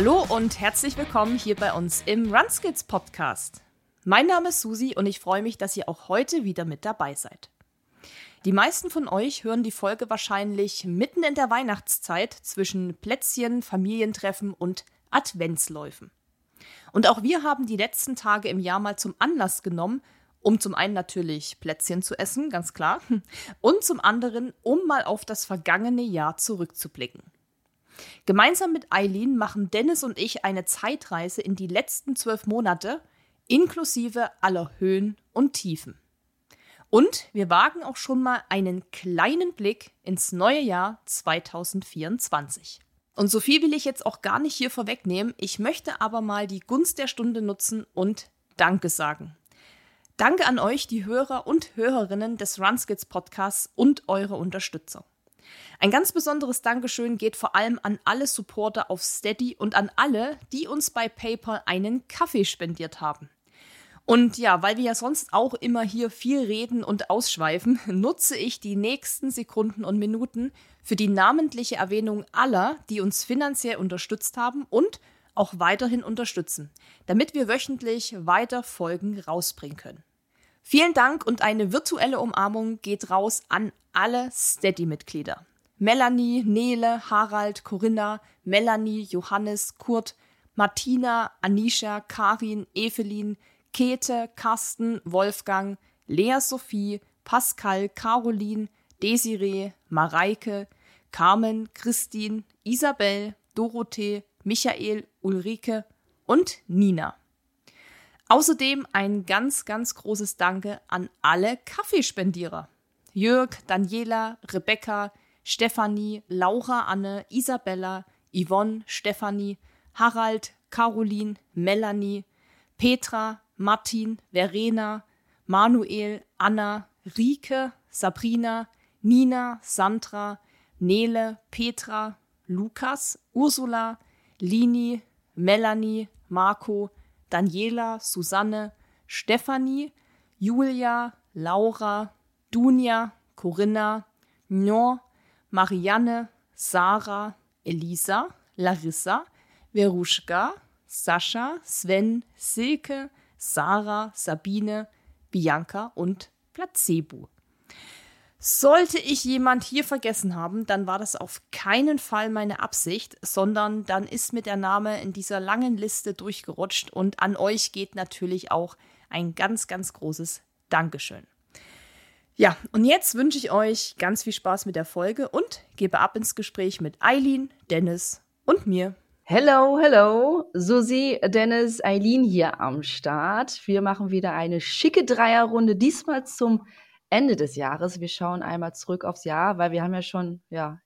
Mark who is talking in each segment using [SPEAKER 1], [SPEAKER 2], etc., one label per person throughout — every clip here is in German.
[SPEAKER 1] Hallo und herzlich willkommen hier bei uns im Runskits Podcast. Mein Name ist Susi und ich freue mich, dass ihr auch heute wieder mit dabei seid. Die meisten von euch hören die Folge wahrscheinlich mitten in der Weihnachtszeit zwischen Plätzchen, Familientreffen und Adventsläufen. Und auch wir haben die letzten Tage im Jahr mal zum Anlass genommen, um zum einen natürlich Plätzchen zu essen, ganz klar, und zum anderen, um mal auf das vergangene Jahr zurückzublicken. Gemeinsam mit Eileen machen Dennis und ich eine Zeitreise in die letzten zwölf Monate, inklusive aller Höhen und Tiefen. Und wir wagen auch schon mal einen kleinen Blick ins neue Jahr 2024. Und so viel will ich jetzt auch gar nicht hier vorwegnehmen. Ich möchte aber mal die Gunst der Stunde nutzen und Danke sagen. Danke an euch, die Hörer und Hörerinnen des Runskits Podcasts und eure Unterstützung. Ein ganz besonderes Dankeschön geht vor allem an alle Supporter auf Steady und an alle, die uns bei PayPal einen Kaffee spendiert haben. Und ja, weil wir ja sonst auch immer hier viel reden und ausschweifen, nutze ich die nächsten Sekunden und Minuten für die namentliche Erwähnung aller, die uns finanziell unterstützt haben und auch weiterhin unterstützen, damit wir wöchentlich weiter Folgen rausbringen können. Vielen Dank und eine virtuelle Umarmung geht raus an alle Steady-Mitglieder. Melanie, Nele, Harald, Corinna, Melanie, Johannes, Kurt, Martina, Anisha, Karin, Evelyn, Käthe, Carsten, Wolfgang, Lea Sophie, Pascal, Caroline, Desiree, Mareike, Carmen, Christine, Isabel, Dorothee, Michael, Ulrike und Nina. Außerdem ein ganz, ganz großes Danke an alle Kaffeespendierer. Jörg, Daniela, Rebecca, Stefanie, Laura, Anne, Isabella, Yvonne, Stefanie, Harald, Caroline, Melanie, Petra, Martin, Verena, Manuel, Anna, Rike, Sabrina, Nina, Sandra, Nele, Petra, Lukas, Ursula, Lini, Melanie, Marco, Daniela, Susanne, Stefanie, Julia, Laura, Dunja, Corinna, Nor, Marianne, Sarah, Elisa, Larissa, Veruschka, Sascha, Sven, Silke, Sarah, Sabine, Bianca und Placebo. Sollte ich jemand hier vergessen haben, dann war das auf keinen Fall meine Absicht, sondern dann ist mir der Name in dieser langen Liste durchgerutscht und an euch geht natürlich auch ein ganz, ganz großes Dankeschön. Ja, und jetzt wünsche ich euch ganz viel Spaß mit der Folge und gebe ab ins Gespräch mit Eileen, Dennis und mir.
[SPEAKER 2] Hello, hello. Susi, Dennis, Eileen hier am Start. Wir machen wieder eine schicke Dreierrunde, diesmal zum Ende des Jahres. Wir schauen einmal zurück aufs Jahr, weil wir haben ja schon, ja,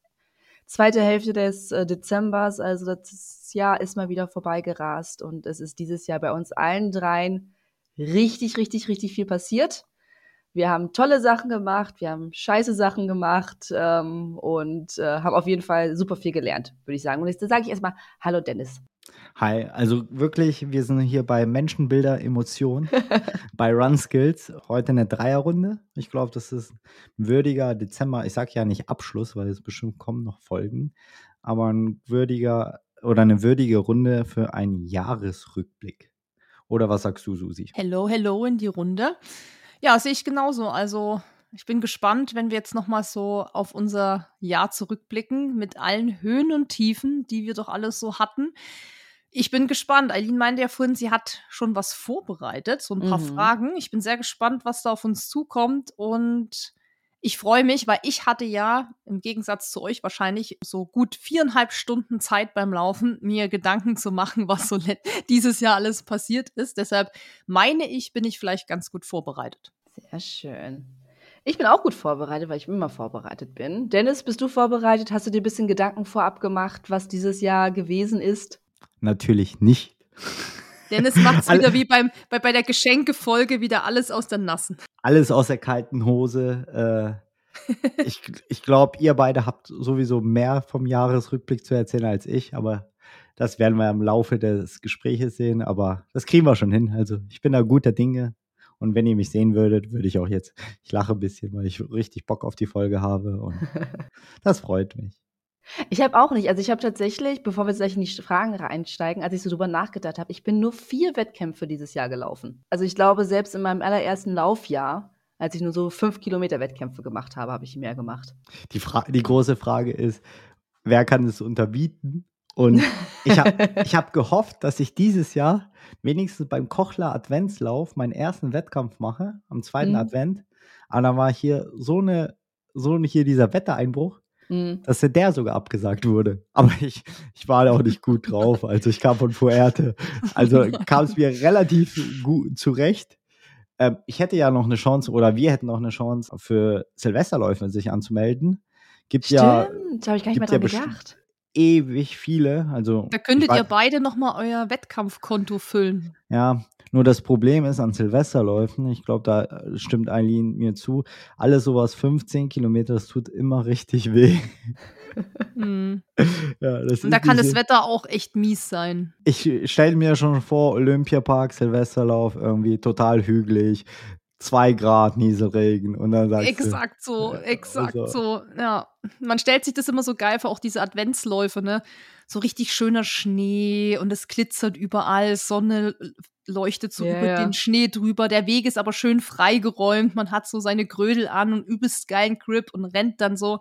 [SPEAKER 2] zweite Hälfte des äh, Dezembers, also das Jahr ist mal wieder vorbeigerast und es ist dieses Jahr bei uns allen dreien richtig, richtig, richtig viel passiert. Wir haben tolle Sachen gemacht, wir haben scheiße Sachen gemacht ähm, und äh, haben auf jeden Fall super viel gelernt, würde ich sagen. Und jetzt sage ich erstmal Hallo Dennis.
[SPEAKER 3] Hi, also wirklich, wir sind hier bei Menschenbilder, Emotionen, bei Run Skills. Heute eine Dreierrunde. Ich glaube, das ist ein würdiger Dezember. Ich sage ja nicht Abschluss, weil es bestimmt kommen noch Folgen, aber ein würdiger oder eine würdige Runde für einen Jahresrückblick. Oder was sagst du, Susi?
[SPEAKER 1] Hello, hello in die Runde. Ja, sehe ich genauso. Also ich bin gespannt, wenn wir jetzt noch mal so auf unser Jahr zurückblicken mit allen Höhen und Tiefen, die wir doch alles so hatten. Ich bin gespannt. Eileen meinte ja vorhin, sie hat schon was vorbereitet, so ein paar mhm. Fragen. Ich bin sehr gespannt, was da auf uns zukommt und ich freue mich, weil ich hatte ja im Gegensatz zu euch wahrscheinlich so gut viereinhalb Stunden Zeit beim Laufen, mir Gedanken zu machen, was so dieses Jahr alles passiert ist. Deshalb meine ich, bin ich vielleicht ganz gut vorbereitet.
[SPEAKER 2] Sehr schön. Ich bin auch gut vorbereitet, weil ich immer vorbereitet bin. Dennis, bist du vorbereitet? Hast du dir ein bisschen Gedanken vorab gemacht, was dieses Jahr gewesen ist?
[SPEAKER 3] Natürlich nicht.
[SPEAKER 1] Dennis macht es wieder wie beim, bei, bei der Geschenkefolge wieder alles aus der Nassen.
[SPEAKER 3] Alles aus der kalten Hose. Äh, ich ich glaube, ihr beide habt sowieso mehr vom Jahresrückblick zu erzählen als ich, aber das werden wir im Laufe des Gespräches sehen. Aber das kriegen wir schon hin. Also ich bin da guter Dinge. Und wenn ihr mich sehen würdet, würde ich auch jetzt, ich lache ein bisschen, weil ich richtig Bock auf die Folge habe. Und das freut mich.
[SPEAKER 2] Ich habe auch nicht. Also ich habe tatsächlich, bevor wir jetzt gleich in die Fragen einsteigen, als ich so drüber nachgedacht habe, ich bin nur vier Wettkämpfe dieses Jahr gelaufen. Also ich glaube, selbst in meinem allerersten Laufjahr, als ich nur so fünf Kilometer Wettkämpfe gemacht habe, habe ich mehr gemacht.
[SPEAKER 3] Die, Fra die große Frage ist, wer kann es unterbieten? Und ich habe ich hab gehofft, dass ich dieses Jahr wenigstens beim Kochler Adventslauf meinen ersten Wettkampf mache, am zweiten
[SPEAKER 2] Mhm.
[SPEAKER 3] Advent. Aber dann war hier so eine, so hier dieser Wettereinbruch,
[SPEAKER 2] Mhm.
[SPEAKER 3] dass der sogar abgesagt wurde. Aber ich, ich war da auch nicht gut drauf. Also ich kam von Fuerte. Also kam es mir relativ gut zurecht. Ähm, ich hätte ja noch eine Chance, oder wir hätten noch eine Chance, für Silvesterläufe sich anzumelden. Gibt ja
[SPEAKER 2] Stimmt, da habe ich gar nicht mehr
[SPEAKER 3] ja
[SPEAKER 2] dran
[SPEAKER 3] bestimmt-
[SPEAKER 2] gedacht.
[SPEAKER 3] ewig viele. Also
[SPEAKER 1] Da könntet ihr beide nochmal euer Wettkampfkonto füllen.
[SPEAKER 3] Ja, nur das Problem ist an Silvesterläufen, ich glaube, da äh, stimmt Eileen mir zu, alles sowas 15 Kilometer, das tut immer richtig weh.
[SPEAKER 1] Hm.
[SPEAKER 3] Ja,
[SPEAKER 1] Und da kann das Wetter auch echt mies sein.
[SPEAKER 3] Ich stelle mir schon vor, Olympiapark, Silvesterlauf, irgendwie total hügelig, zwei Grad Nieselregen und dann sagst
[SPEAKER 1] Exakt so,
[SPEAKER 3] Ja,
[SPEAKER 1] exakt
[SPEAKER 3] also-
[SPEAKER 1] so. Ja, man stellt sich das immer so geil vor, auch diese Adventsläufe, ne? So richtig schöner Schnee und es glitzert überall, Sonne leuchtet so
[SPEAKER 2] Ja,
[SPEAKER 1] über
[SPEAKER 2] ja.
[SPEAKER 1] den Schnee drüber, der Weg ist aber schön freigeräumt, man hat so seine Grödel an und übelst geilen Grip und rennt dann so.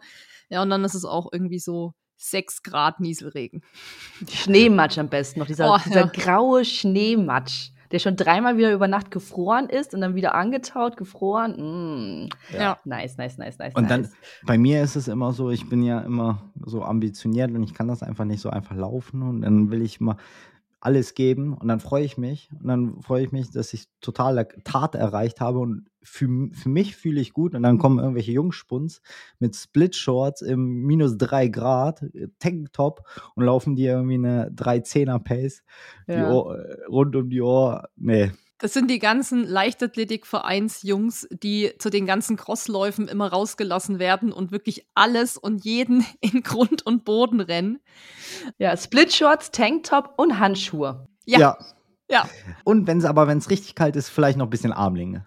[SPEAKER 1] Ja, und dann ist es auch irgendwie so sechs Grad Nieselregen.
[SPEAKER 2] Schneematsch am besten noch, dieser,
[SPEAKER 1] Oh,
[SPEAKER 2] dieser
[SPEAKER 1] ja.
[SPEAKER 2] graue Schneematsch, der schon dreimal wieder über Nacht gefroren ist und dann wieder angetaut, gefroren. Mm.
[SPEAKER 1] Ja.
[SPEAKER 2] Nice, nice, nice, nice.
[SPEAKER 3] Und dann,
[SPEAKER 2] nice.
[SPEAKER 3] bei mir ist es immer so, ich bin ja immer so ambitioniert und ich kann das einfach nicht so einfach laufen und dann will ich mal alles geben und dann freue ich mich und dann freue ich mich, dass ich total Tat erreicht habe und für, für mich fühle ich gut und dann kommen irgendwelche Jungspuns mit Split-Shorts im minus drei Grad, äh, Tanktop und laufen die irgendwie eine 3-10er Pace die
[SPEAKER 2] Ja.
[SPEAKER 3] Ohr, äh, rund um die Ohr. Nee,
[SPEAKER 1] Das sind die ganzen Leichtathletik-Vereinsjungs, die zu den ganzen Crossläufen immer rausgelassen werden und wirklich alles und jeden in Grund und Boden rennen.
[SPEAKER 2] ja, Splitshorts, Tanktop und Handschuhe.
[SPEAKER 1] Ja. Ja.
[SPEAKER 3] Und wenn es aber, wenn es richtig kalt ist, vielleicht noch ein bisschen Armlinge.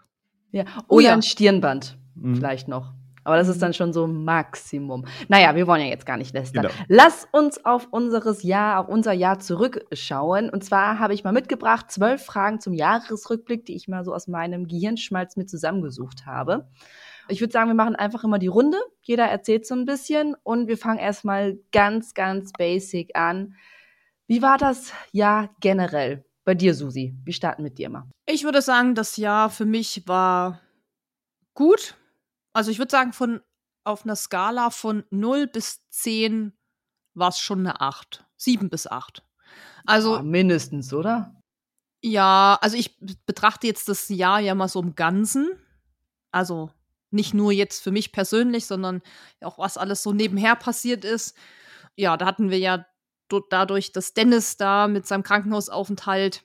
[SPEAKER 2] Ja.
[SPEAKER 1] Oh
[SPEAKER 2] Oder
[SPEAKER 1] ja.
[SPEAKER 2] ein Stirnband,
[SPEAKER 3] Mhm.
[SPEAKER 2] vielleicht noch. Aber das ist dann schon so Maximum. Naja, wir wollen ja jetzt gar nicht lästern.
[SPEAKER 3] Genau.
[SPEAKER 2] Lass uns auf unseres Jahr, auf unser Jahr zurückschauen. Und zwar habe ich mal mitgebracht zwölf Fragen zum Jahresrückblick, die ich mal so aus meinem Gehirnschmalz mit zusammengesucht habe. Ich würde sagen, wir machen einfach immer die Runde. Jeder erzählt so ein bisschen und wir fangen erstmal ganz, ganz basic an. Wie war das Jahr generell bei dir, Susi? Wir starten mit dir mal.
[SPEAKER 1] Ich würde sagen, das Jahr für mich war gut. Also ich würde sagen, von auf einer Skala von 0 bis 10 war es schon eine 8. 7 bis 8. Also
[SPEAKER 2] Oh, mindestens, oder?
[SPEAKER 1] Ja, also ich betrachte jetzt das Jahr ja mal so im Ganzen. Also nicht nur jetzt für mich persönlich, sondern auch was alles so nebenher passiert ist. Ja, da hatten wir ja dadurch, dass Dennis da mit seinem Krankenhausaufenthalt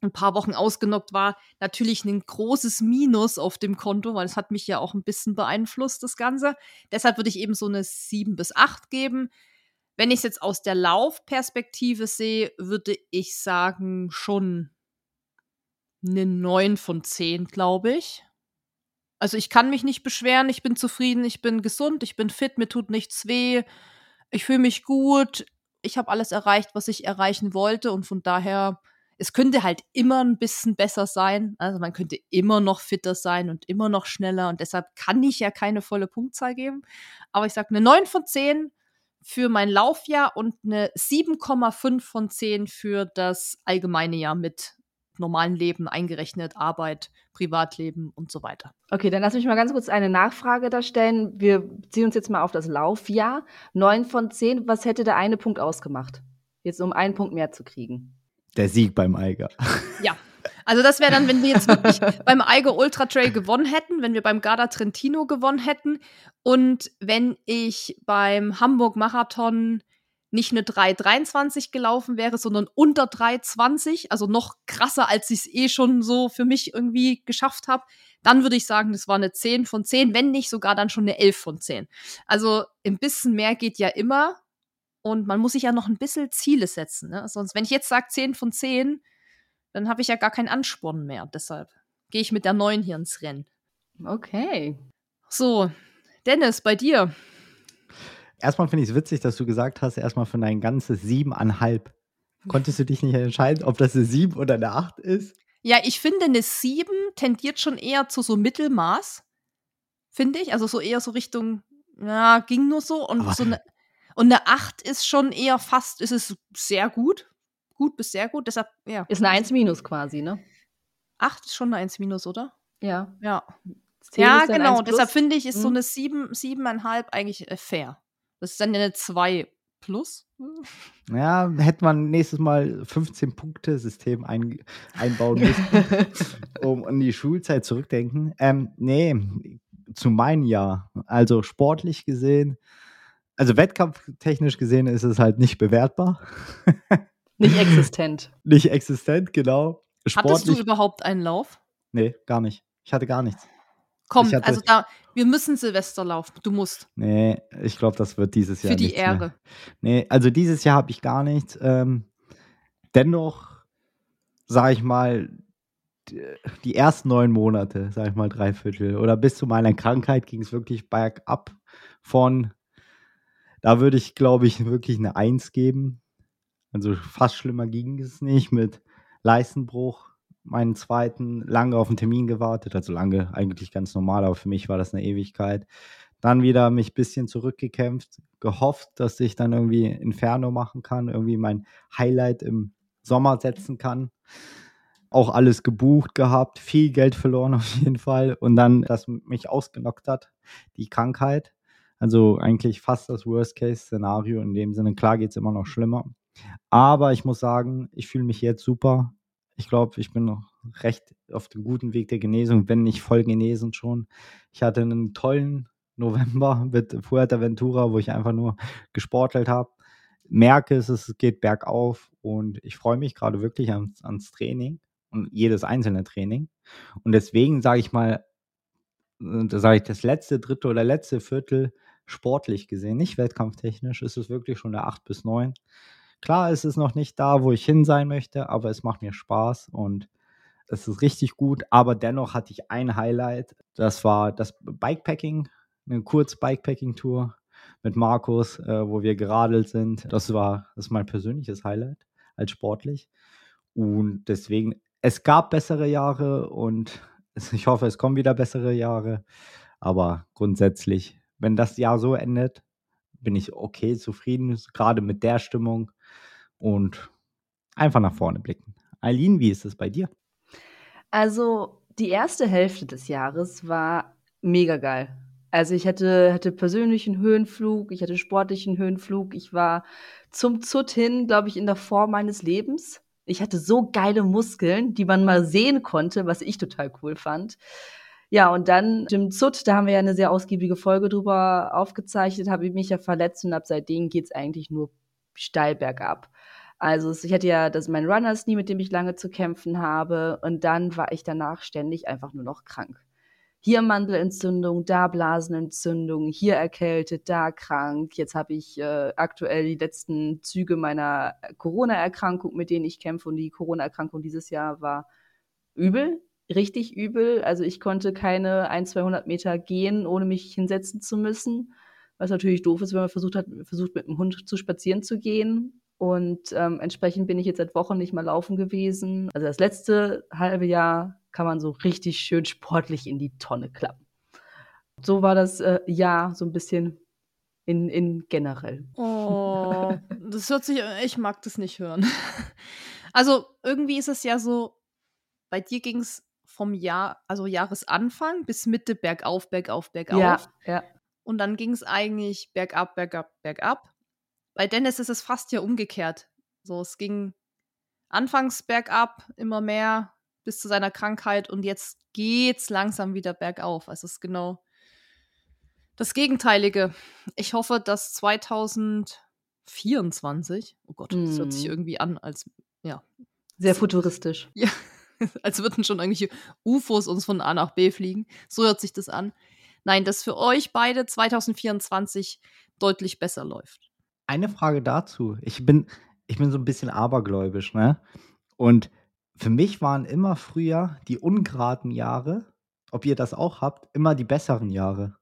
[SPEAKER 1] ein paar Wochen ausgenockt war, natürlich ein großes Minus auf dem Konto, weil es hat mich ja auch ein bisschen beeinflusst, das Ganze. Deshalb würde ich eben so eine 7 bis 8 geben. Wenn ich es jetzt aus der Laufperspektive sehe, würde ich sagen, schon eine 9 von 10, glaube ich. Also ich kann mich nicht beschweren, ich bin zufrieden, ich bin gesund, ich bin fit, mir tut nichts weh, ich fühle mich gut, ich habe alles erreicht, was ich erreichen wollte und von daher, es könnte halt immer ein bisschen besser sein. Also man könnte immer noch fitter sein und immer noch schneller und deshalb kann ich ja keine volle Punktzahl geben. Aber ich sage eine 9 von 10 für mein Laufjahr und eine 7,5 von 10 für das allgemeine Jahr mit normalen Leben eingerechnet, Arbeit, Privatleben und so weiter.
[SPEAKER 2] Okay, dann lass mich mal ganz kurz eine Nachfrage da stellen. Wir beziehen uns jetzt mal auf das Laufjahr. Neun von zehn, was hätte der eine Punkt ausgemacht? Jetzt um einen Punkt mehr zu kriegen.
[SPEAKER 3] Der Sieg beim Eiger.
[SPEAKER 1] Ja. Also das wäre dann, wenn wir jetzt wirklich beim Eiger Ultra Trail gewonnen hätten, wenn wir beim Garda Trentino gewonnen hätten und wenn ich beim Hamburg Marathon nicht eine 3,23 gelaufen wäre, sondern unter 3,20, also noch krasser, als ich es eh schon so für mich irgendwie geschafft habe, dann würde ich sagen, das war eine 10 von 10, wenn nicht sogar dann schon eine 11 von 10. Also ein bisschen mehr geht ja immer und man muss sich ja noch ein bisschen Ziele setzen. Ne? Sonst, wenn ich jetzt sage 10 von 10, dann habe ich ja gar keinen Ansporn mehr. Deshalb gehe ich mit der 9 hier ins Rennen.
[SPEAKER 2] Okay.
[SPEAKER 1] So, Dennis, bei dir.
[SPEAKER 3] Erstmal finde ich es witzig, dass du gesagt hast, erstmal für dein ganzes siebeneinhalb. Konntest du dich nicht entscheiden, ob das eine sieben oder eine acht ist?
[SPEAKER 1] Ja, ich finde, eine sieben tendiert schon eher zu so Mittelmaß. Finde ich. Also so eher so Richtung, ja, ging nur so. Und
[SPEAKER 3] Aber-
[SPEAKER 1] so eine, und eine acht ist schon eher fast, ist es sehr gut. Gut bis sehr gut. Deshalb, ja.
[SPEAKER 2] Ist eine 1 minus quasi, ne?
[SPEAKER 1] Acht ist schon eine 1 minus, oder?
[SPEAKER 2] Ja.
[SPEAKER 1] Ja.
[SPEAKER 2] 10
[SPEAKER 1] Ja, genau.
[SPEAKER 2] 1 plus.
[SPEAKER 1] Deshalb finde ich, ist so
[SPEAKER 2] Mhm.
[SPEAKER 1] eine sieben, siebeneinhalb eigentlich äh, fair. Das ist dann eine zwei plus.
[SPEAKER 3] Ja, hätte man nächstes Mal 15-Punkte-System ein, einbauen müssen, um an die Schulzeit zurückdenken. Ähm, nee, zu meinem Jahr. Also sportlich gesehen, also wettkampftechnisch gesehen ist es halt nicht bewertbar.
[SPEAKER 2] Nicht existent.
[SPEAKER 3] nicht existent, genau.
[SPEAKER 1] Hattest du
[SPEAKER 3] Sportlich,
[SPEAKER 1] überhaupt einen Lauf?
[SPEAKER 3] nee, gar nicht. Ich hatte gar nichts.
[SPEAKER 1] Komm,
[SPEAKER 3] hatte-
[SPEAKER 1] also da, wir müssen Silvesterlauf. Du musst.
[SPEAKER 3] Nee, ich glaube, das wird dieses Jahr
[SPEAKER 1] Für die
[SPEAKER 3] nichts mehr.
[SPEAKER 1] Ehre.
[SPEAKER 3] Nee, also dieses Jahr habe ich gar nichts. Ähm, dennoch, sage ich mal, die ersten neun Monate, sage ich mal drei Viertel, oder bis zu meiner Krankheit ging es wirklich bergab von, da würde ich, glaube ich, wirklich eine Eins geben. Also fast schlimmer ging es nicht mit Leistenbruch, meinen zweiten, lange auf den Termin gewartet, also lange eigentlich ganz normal, aber für mich war das eine Ewigkeit. Dann wieder mich ein bisschen zurückgekämpft, gehofft, dass ich dann irgendwie Inferno machen kann, irgendwie mein Highlight im Sommer setzen kann. Auch alles gebucht gehabt, viel Geld verloren auf jeden Fall. Und dann, das mich ausgenockt hat, die Krankheit. Also eigentlich fast das Worst-Case-Szenario. In dem Sinne, klar geht es immer noch schlimmer. Aber ich muss sagen, ich fühle mich jetzt super. Ich glaube, ich bin noch recht auf dem guten Weg der Genesung, wenn nicht voll genesen schon. Ich hatte einen tollen November mit Fuerteventura, wo ich einfach nur gesportelt habe. Merke es, es geht bergauf und ich freue mich gerade wirklich ans, ans Training und jedes einzelne Training. Und deswegen sage ich mal, äh, da sage ich das letzte Drittel oder letzte Viertel sportlich gesehen, nicht wettkampftechnisch, ist es wirklich schon der 8 bis 9. Klar ist es noch nicht da, wo ich hin sein möchte, aber es macht mir Spaß und es ist richtig gut. Aber dennoch hatte ich ein Highlight. Das war das Bikepacking, eine Kurz-Bikepacking-Tour mit Markus, äh, wo wir geradelt sind. Das war das ist mein persönliches Highlight als sportlich. Und deswegen, es gab bessere Jahre und ich hoffe, es kommen wieder bessere Jahre. Aber grundsätzlich, wenn das Jahr so endet, bin ich okay, zufrieden, gerade mit der Stimmung und einfach nach vorne blicken. Eileen, wie ist es bei dir?
[SPEAKER 2] Also die erste Hälfte des Jahres war mega geil. Also ich hatte, hatte persönlichen Höhenflug, ich hatte sportlichen Höhenflug, ich war zum Zut hin, glaube ich, in der Form meines Lebens. Ich hatte so geile Muskeln, die man mal sehen konnte, was ich total cool fand. Ja, und dann dem Zut, da haben wir ja eine sehr ausgiebige Folge drüber aufgezeichnet, habe ich mich ja verletzt und ab seitdem geht's eigentlich nur steil bergab. Also ich hatte ja das mein Runners Knee, mit dem ich lange zu kämpfen habe und dann war ich danach ständig einfach nur noch krank. Hier Mandelentzündung, da Blasenentzündung, hier erkältet, da krank. Jetzt habe ich äh, aktuell die letzten Züge meiner Corona-Erkrankung, mit denen ich kämpfe und die Corona-Erkrankung dieses Jahr war übel, richtig übel. Also ich konnte keine 1, 200 Meter gehen, ohne mich hinsetzen zu müssen. Was natürlich doof ist, wenn man versucht hat, versucht mit dem Hund zu spazieren zu gehen. Und ähm, entsprechend bin ich jetzt seit Wochen nicht mehr laufen gewesen. Also das letzte halbe Jahr kann man so richtig schön sportlich in die Tonne klappen. So war das äh, Jahr so ein bisschen in, in generell.
[SPEAKER 1] Oh, das hört sich, ich mag das nicht hören. Also irgendwie ist es ja so, bei dir ging es vom Jahr, also Jahresanfang bis Mitte bergauf, bergauf, bergauf.
[SPEAKER 2] Ja, ja.
[SPEAKER 1] Und dann ging es eigentlich bergab, bergab, bergab. Bei Dennis ist es fast ja umgekehrt. So, es ging anfangs bergab, immer mehr bis zu seiner Krankheit und jetzt geht's langsam wieder bergauf. Also es ist genau das Gegenteilige. Ich hoffe, dass 2024, oh Gott, das hört sich
[SPEAKER 2] Mhm.
[SPEAKER 1] irgendwie an, als ja,
[SPEAKER 2] Sehr futuristisch.
[SPEAKER 1] ja, als würden schon irgendwelche UFOs uns von A nach B fliegen. So hört sich das an. Nein, dass für euch beide 2024 deutlich besser läuft.
[SPEAKER 3] Eine Frage dazu. Ich bin, ich bin so ein bisschen abergläubisch, ne? Und für mich waren immer früher die ungeraden Jahre, ob ihr das auch habt, immer die besseren Jahre.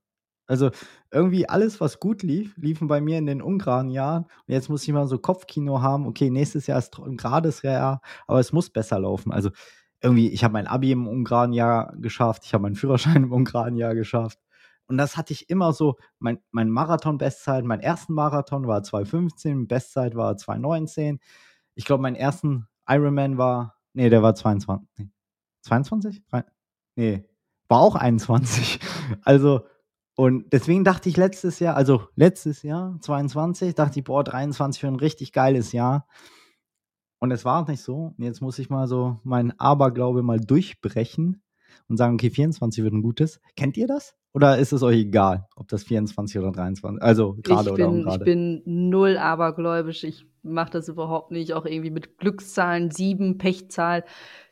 [SPEAKER 3] Also irgendwie alles, was gut lief, liefen bei mir in den ungeraden Jahren. Und jetzt muss ich mal so Kopfkino haben. Okay, nächstes Jahr ist ein gerades Jahr, aber es muss besser laufen. Also irgendwie, ich habe mein Abi im ungeraden Jahr geschafft, ich habe meinen Führerschein im ungeraden Jahr geschafft. Und das hatte ich immer so, mein, mein Marathon-Bestzeit, mein ersten Marathon war 2,15, Bestzeit war 2,19. Ich glaube, mein ersten Ironman war, nee, der war 22. Nee, 22? Nee, war auch 21. Also, und deswegen dachte ich letztes Jahr, also letztes Jahr, 22, dachte ich, boah, 23 für ein richtig geiles Jahr. Und es war nicht so. Und jetzt muss ich mal so meinen Aberglaube mal durchbrechen und sagen, okay, 24 wird ein gutes. Kennt ihr das? Oder ist es euch egal, ob das 24 oder 23, also gerade oder
[SPEAKER 2] ungerade? Ich bin null abergläubisch. Ich mache das überhaupt nicht. Auch irgendwie mit Glückszahlen, 7, Pechzahl,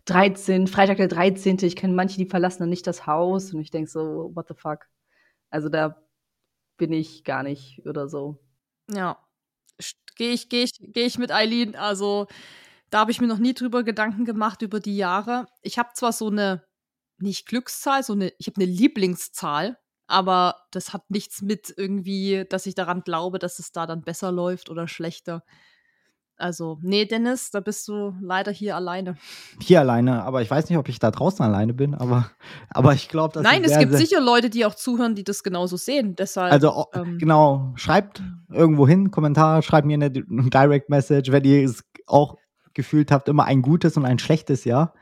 [SPEAKER 2] 13, Freitag der 13. Ich kenne manche, die verlassen dann nicht das Haus. Und ich denke so, what the fuck? Also da bin ich gar nicht oder so.
[SPEAKER 1] Ja, gehe ich, geh ich, geh ich mit Eileen. Also da habe ich mir noch nie drüber Gedanken gemacht über die Jahre. Ich habe zwar so eine nicht Glückszahl, so eine, ich habe eine Lieblingszahl, aber das hat nichts mit irgendwie, dass ich daran glaube, dass es da dann besser läuft oder schlechter. Also, nee, Dennis, da bist du leider hier alleine.
[SPEAKER 3] Hier alleine, aber ich weiß nicht, ob ich da draußen alleine bin, aber, aber ich glaube, dass.
[SPEAKER 1] Nein, es gibt sicher Leute, die auch zuhören, die das genauso sehen. Deshalb,
[SPEAKER 3] also, ähm, genau, schreibt irgendwo hin, Kommentar, schreibt mir eine Direct Message, wenn ihr es auch gefühlt habt, immer ein gutes und ein schlechtes Jahr.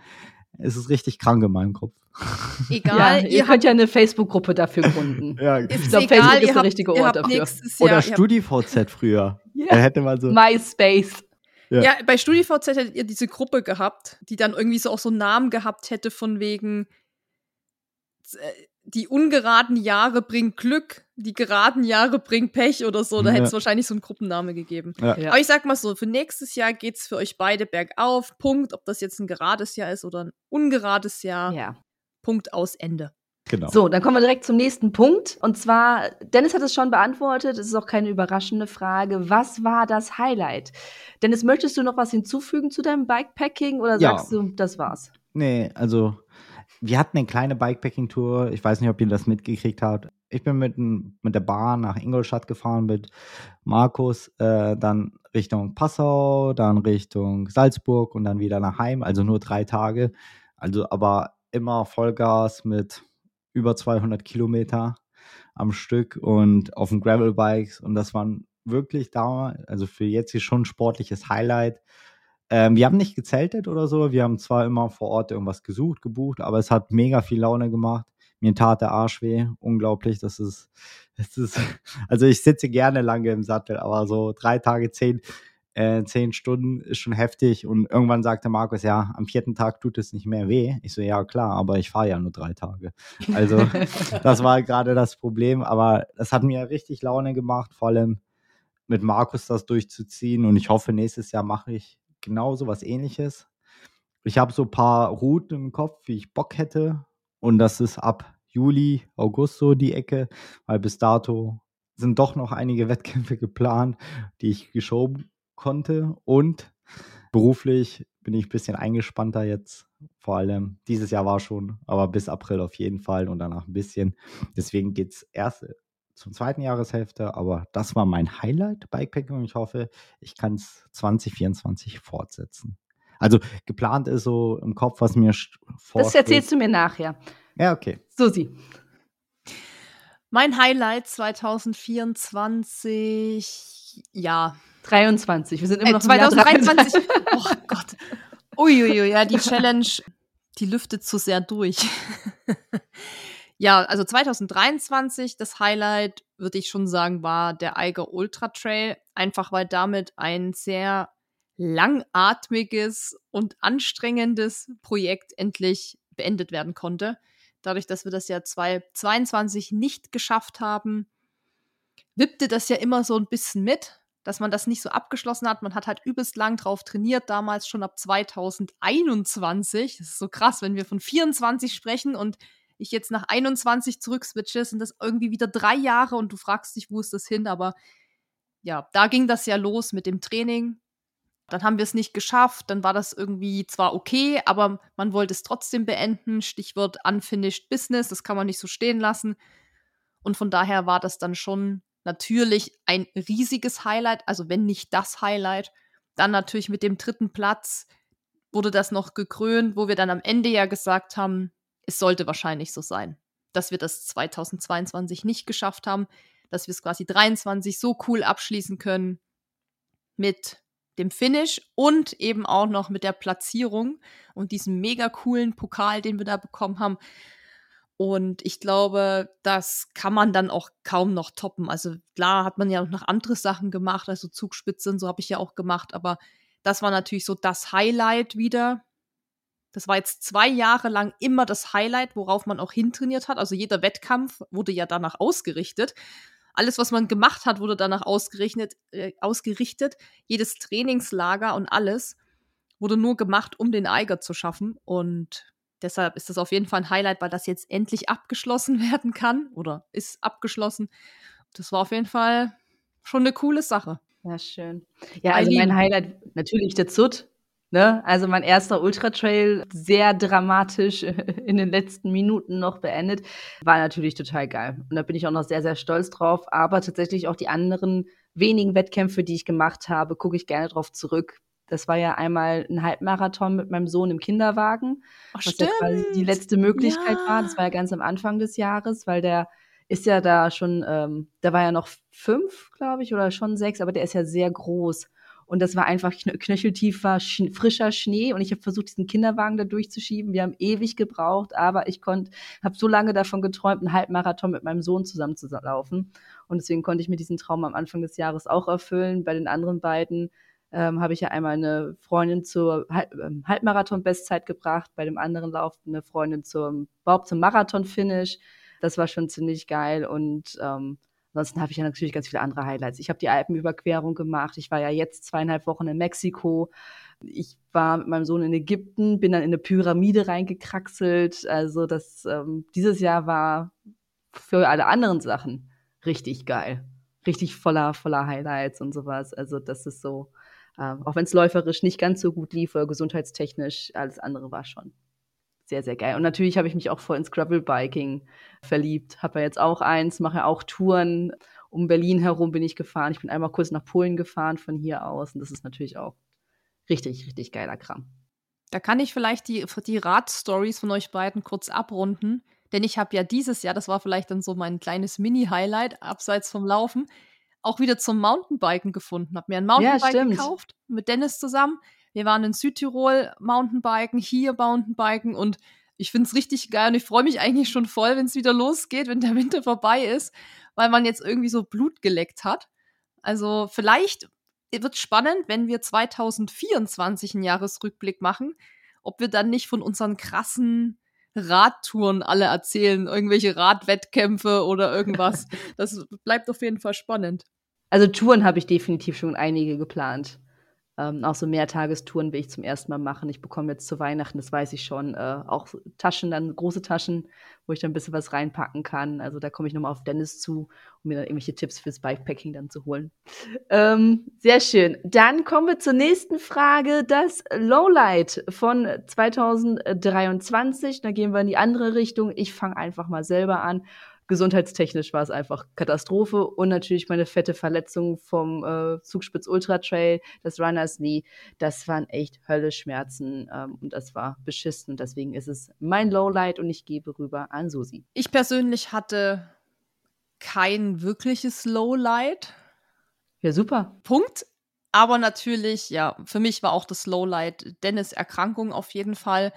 [SPEAKER 3] Es ist richtig krank in meinem Kopf.
[SPEAKER 2] Egal, ja, ihr, könnt ja eine Facebook-Gruppe dafür gründen.
[SPEAKER 3] ja,
[SPEAKER 2] ich glaube, Facebook ist der richtige Ort dafür. Jahr,
[SPEAKER 3] Oder StudiVZ früher.
[SPEAKER 2] Ja. Da hätte man so. MySpace.
[SPEAKER 1] Ja. ja, bei StudiVZ hättet ihr diese Gruppe gehabt, die dann irgendwie so auch so einen Namen gehabt hätte von wegen äh, die ungeraden Jahre bringen Glück, die geraden Jahre bringen Pech oder so. Da ja. hätte es wahrscheinlich so einen Gruppenname gegeben. Ja. Aber ich sag mal so, für nächstes Jahr geht es für euch beide bergauf. Punkt. Ob das jetzt ein gerades Jahr ist oder ein ungerades Jahr.
[SPEAKER 2] Ja.
[SPEAKER 1] Punkt aus Ende.
[SPEAKER 2] Genau. So, dann kommen wir direkt zum nächsten Punkt. Und zwar, Dennis hat es schon beantwortet, es ist auch keine überraschende Frage. Was war das Highlight? Dennis, möchtest du noch was hinzufügen zu deinem Bikepacking oder sagst ja. du, das war's?
[SPEAKER 3] Nee, also wir hatten eine kleine Bikepacking-Tour. Ich weiß nicht, ob ihr das mitgekriegt habt. Ich bin mit, mit der Bahn nach Ingolstadt gefahren mit Markus, äh, dann Richtung Passau, dann Richtung Salzburg und dann wieder nach Heim. Also nur drei Tage. Also aber immer Vollgas mit über 200 Kilometer am Stück und auf den Gravelbikes. Und das waren wirklich da, also für jetzt hier schon ein sportliches Highlight. Ähm, wir haben nicht gezeltet oder so. Wir haben zwar immer vor Ort irgendwas gesucht, gebucht, aber es hat mega viel Laune gemacht. Mir tat der Arsch weh. Unglaublich. Das ist, das ist, also ich sitze gerne lange im Sattel, aber so drei Tage, zehn, äh, zehn Stunden ist schon heftig. Und irgendwann sagte Markus, ja, am vierten Tag tut es nicht mehr weh. Ich so, ja, klar, aber ich fahre ja nur drei Tage. Also, das war gerade das Problem. Aber es hat mir richtig Laune gemacht, vor allem mit Markus das durchzuziehen. Und ich hoffe, nächstes Jahr mache ich genau so was ähnliches. Ich habe so ein paar Routen im Kopf, wie ich Bock hätte. Und das ist ab Juli, August so die Ecke, weil bis dato sind doch noch einige Wettkämpfe geplant, die ich geschoben konnte. Und beruflich bin ich ein bisschen eingespannter jetzt. Vor allem dieses Jahr war schon, aber bis April auf jeden Fall und danach ein bisschen. Deswegen geht es erst zum zweiten Jahreshälfte, aber das war mein Highlight Bikepacking und ich hoffe, ich kann es 2024 fortsetzen. Also geplant ist so im Kopf, was mir
[SPEAKER 2] vor. Das erzählst du mir nachher.
[SPEAKER 3] Ja, okay.
[SPEAKER 2] Susi.
[SPEAKER 1] Mein Highlight 2024, ja.
[SPEAKER 2] 23, wir sind immer
[SPEAKER 1] äh,
[SPEAKER 2] noch
[SPEAKER 1] 2023. oh Gott. Uiuiui, ja, die Challenge, die lüftet zu sehr durch. Ja, also 2023, das Highlight, würde ich schon sagen, war der Eiger Ultra Trail. Einfach weil damit ein sehr langatmiges und anstrengendes Projekt endlich beendet werden konnte. Dadurch, dass wir das Jahr 2022 nicht geschafft haben, wippte das ja immer so ein bisschen mit, dass man das nicht so abgeschlossen hat. Man hat halt übelst lang drauf trainiert, damals schon ab 2021. Das ist so krass, wenn wir von 24 sprechen und ich jetzt nach 21 zurückswitche, sind das irgendwie wieder drei Jahre und du fragst dich, wo ist das hin? Aber ja, da ging das ja los mit dem Training. Dann haben wir es nicht geschafft. Dann war das irgendwie zwar okay, aber man wollte es trotzdem beenden. Stichwort Unfinished Business. Das kann man nicht so stehen lassen. Und von daher war das dann schon natürlich ein riesiges Highlight, also wenn nicht das Highlight. Dann natürlich mit dem dritten Platz wurde das noch gekrönt, wo wir dann am Ende ja gesagt haben, es sollte wahrscheinlich so sein, dass wir das 2022 nicht geschafft haben, dass wir es quasi 23 so cool abschließen können mit dem Finish und eben auch noch mit der Platzierung und diesem mega coolen Pokal, den wir da bekommen haben. Und ich glaube, das kann man dann auch kaum noch toppen. Also klar hat man ja noch andere Sachen gemacht, also Zugspitze und so habe ich ja auch gemacht, aber das war natürlich so das Highlight wieder. Das war jetzt zwei Jahre lang immer das Highlight, worauf man auch hintrainiert hat. Also jeder Wettkampf wurde ja danach ausgerichtet. Alles, was man gemacht hat, wurde danach ausgerichtet. Äh, ausgerichtet. Jedes Trainingslager und alles wurde nur gemacht, um den Eiger zu schaffen. Und deshalb ist das auf jeden Fall ein Highlight, weil das jetzt endlich abgeschlossen werden kann oder ist abgeschlossen. Das war auf jeden Fall schon eine coole Sache.
[SPEAKER 2] Ja, schön. Ja, also mein Highlight natürlich der Zut. Ne? Also mein erster Ultra-Trail, sehr dramatisch in den letzten Minuten noch beendet, war natürlich total geil. Und da bin ich auch noch sehr, sehr stolz drauf. Aber tatsächlich auch die anderen wenigen Wettkämpfe, die ich gemacht habe, gucke ich gerne drauf zurück. Das war ja einmal ein Halbmarathon mit meinem Sohn im Kinderwagen,
[SPEAKER 1] Ach,
[SPEAKER 2] was
[SPEAKER 1] stimmt.
[SPEAKER 2] ja quasi die letzte Möglichkeit
[SPEAKER 1] Ja.
[SPEAKER 2] war. Das war ja ganz am Anfang des Jahres, weil der ist ja da schon, ähm, da war ja noch fünf, glaube ich, oder schon sechs, aber der ist ja sehr groß. Und das war einfach knö knöcheltiefer, sch frischer Schnee. Und ich habe versucht, diesen Kinderwagen da durchzuschieben. Wir haben ewig gebraucht, aber ich konnte, habe so lange davon geträumt, einen Halbmarathon mit meinem Sohn zusammen zu laufen. Und deswegen konnte ich mir diesen Traum am Anfang des Jahres auch erfüllen. Bei den anderen beiden ähm, habe ich ja einmal eine Freundin zur Halb ähm, Halbmarathon-Bestzeit gebracht, bei dem anderen Lauf eine Freundin zum, überhaupt zum Marathon-Finish. Das war schon ziemlich geil. Und ähm, ansonsten habe ich ja natürlich ganz viele andere Highlights. Ich habe die Alpenüberquerung gemacht. Ich war ja jetzt zweieinhalb Wochen in Mexiko. Ich war mit meinem Sohn in Ägypten, bin dann in eine Pyramide reingekraxelt. Also das ähm, dieses Jahr war für alle anderen Sachen richtig geil. Richtig voller, voller Highlights und sowas. Also das ist so, ähm, auch wenn es läuferisch nicht ganz so gut lief oder gesundheitstechnisch, alles andere war schon sehr, sehr geil. Und natürlich habe ich mich auch voll ins Gravel-Biking verliebt. Habe ja jetzt auch eins, mache ja auch Touren. Um Berlin herum bin ich gefahren. Ich bin einmal kurz nach Polen gefahren von hier aus. Und das ist natürlich auch richtig, richtig geiler Kram.
[SPEAKER 1] Da kann ich vielleicht die, die Radstories von euch beiden kurz abrunden. Denn ich habe ja dieses Jahr, das war vielleicht dann so mein kleines Mini-Highlight, abseits vom Laufen, auch wieder zum Mountainbiken gefunden. Habe mir ein Mountainbike
[SPEAKER 2] stimmt.
[SPEAKER 1] gekauft mit Dennis zusammen. Wir waren in Südtirol Mountainbiken, hier Mountainbiken und ich finde es richtig geil und ich freue mich eigentlich schon voll, wenn es wieder losgeht, wenn der Winter vorbei ist, weil man jetzt irgendwie so Blut geleckt hat. Also vielleicht wird spannend, wenn wir 2024 einen Jahresrückblick machen, ob wir dann nicht von unseren krassen Radtouren alle erzählen, irgendwelche Radwettkämpfe oder irgendwas. Das bleibt auf jeden Fall spannend.
[SPEAKER 2] Also Touren habe ich definitiv schon einige geplant. Ähm, auch so Mehrtagestouren will ich zum ersten Mal machen. Ich bekomme jetzt zu Weihnachten, das weiß ich schon, äh, auch Taschen, dann große Taschen, wo ich dann ein bisschen was reinpacken kann. Also da komme ich nochmal auf Dennis zu, um mir dann irgendwelche Tipps fürs Bikepacking dann zu holen. Ähm, sehr schön. Dann kommen wir zur nächsten Frage. Das Lowlight von 2023. Da gehen wir in die andere Richtung. Ich fange einfach mal selber an. Gesundheitstechnisch war es einfach Katastrophe und natürlich meine fette Verletzung vom äh, Zugspitz Ultra Trail, das Runners Knee, das waren echt Hölleschmerzen ähm, und das war beschissen. Deswegen ist es mein Lowlight und ich gebe rüber an Susi.
[SPEAKER 1] Ich persönlich hatte kein wirkliches Lowlight.
[SPEAKER 2] Ja, super.
[SPEAKER 1] Punkt. Aber natürlich, ja, für mich war auch das Lowlight Dennis Erkrankung auf jeden Fall.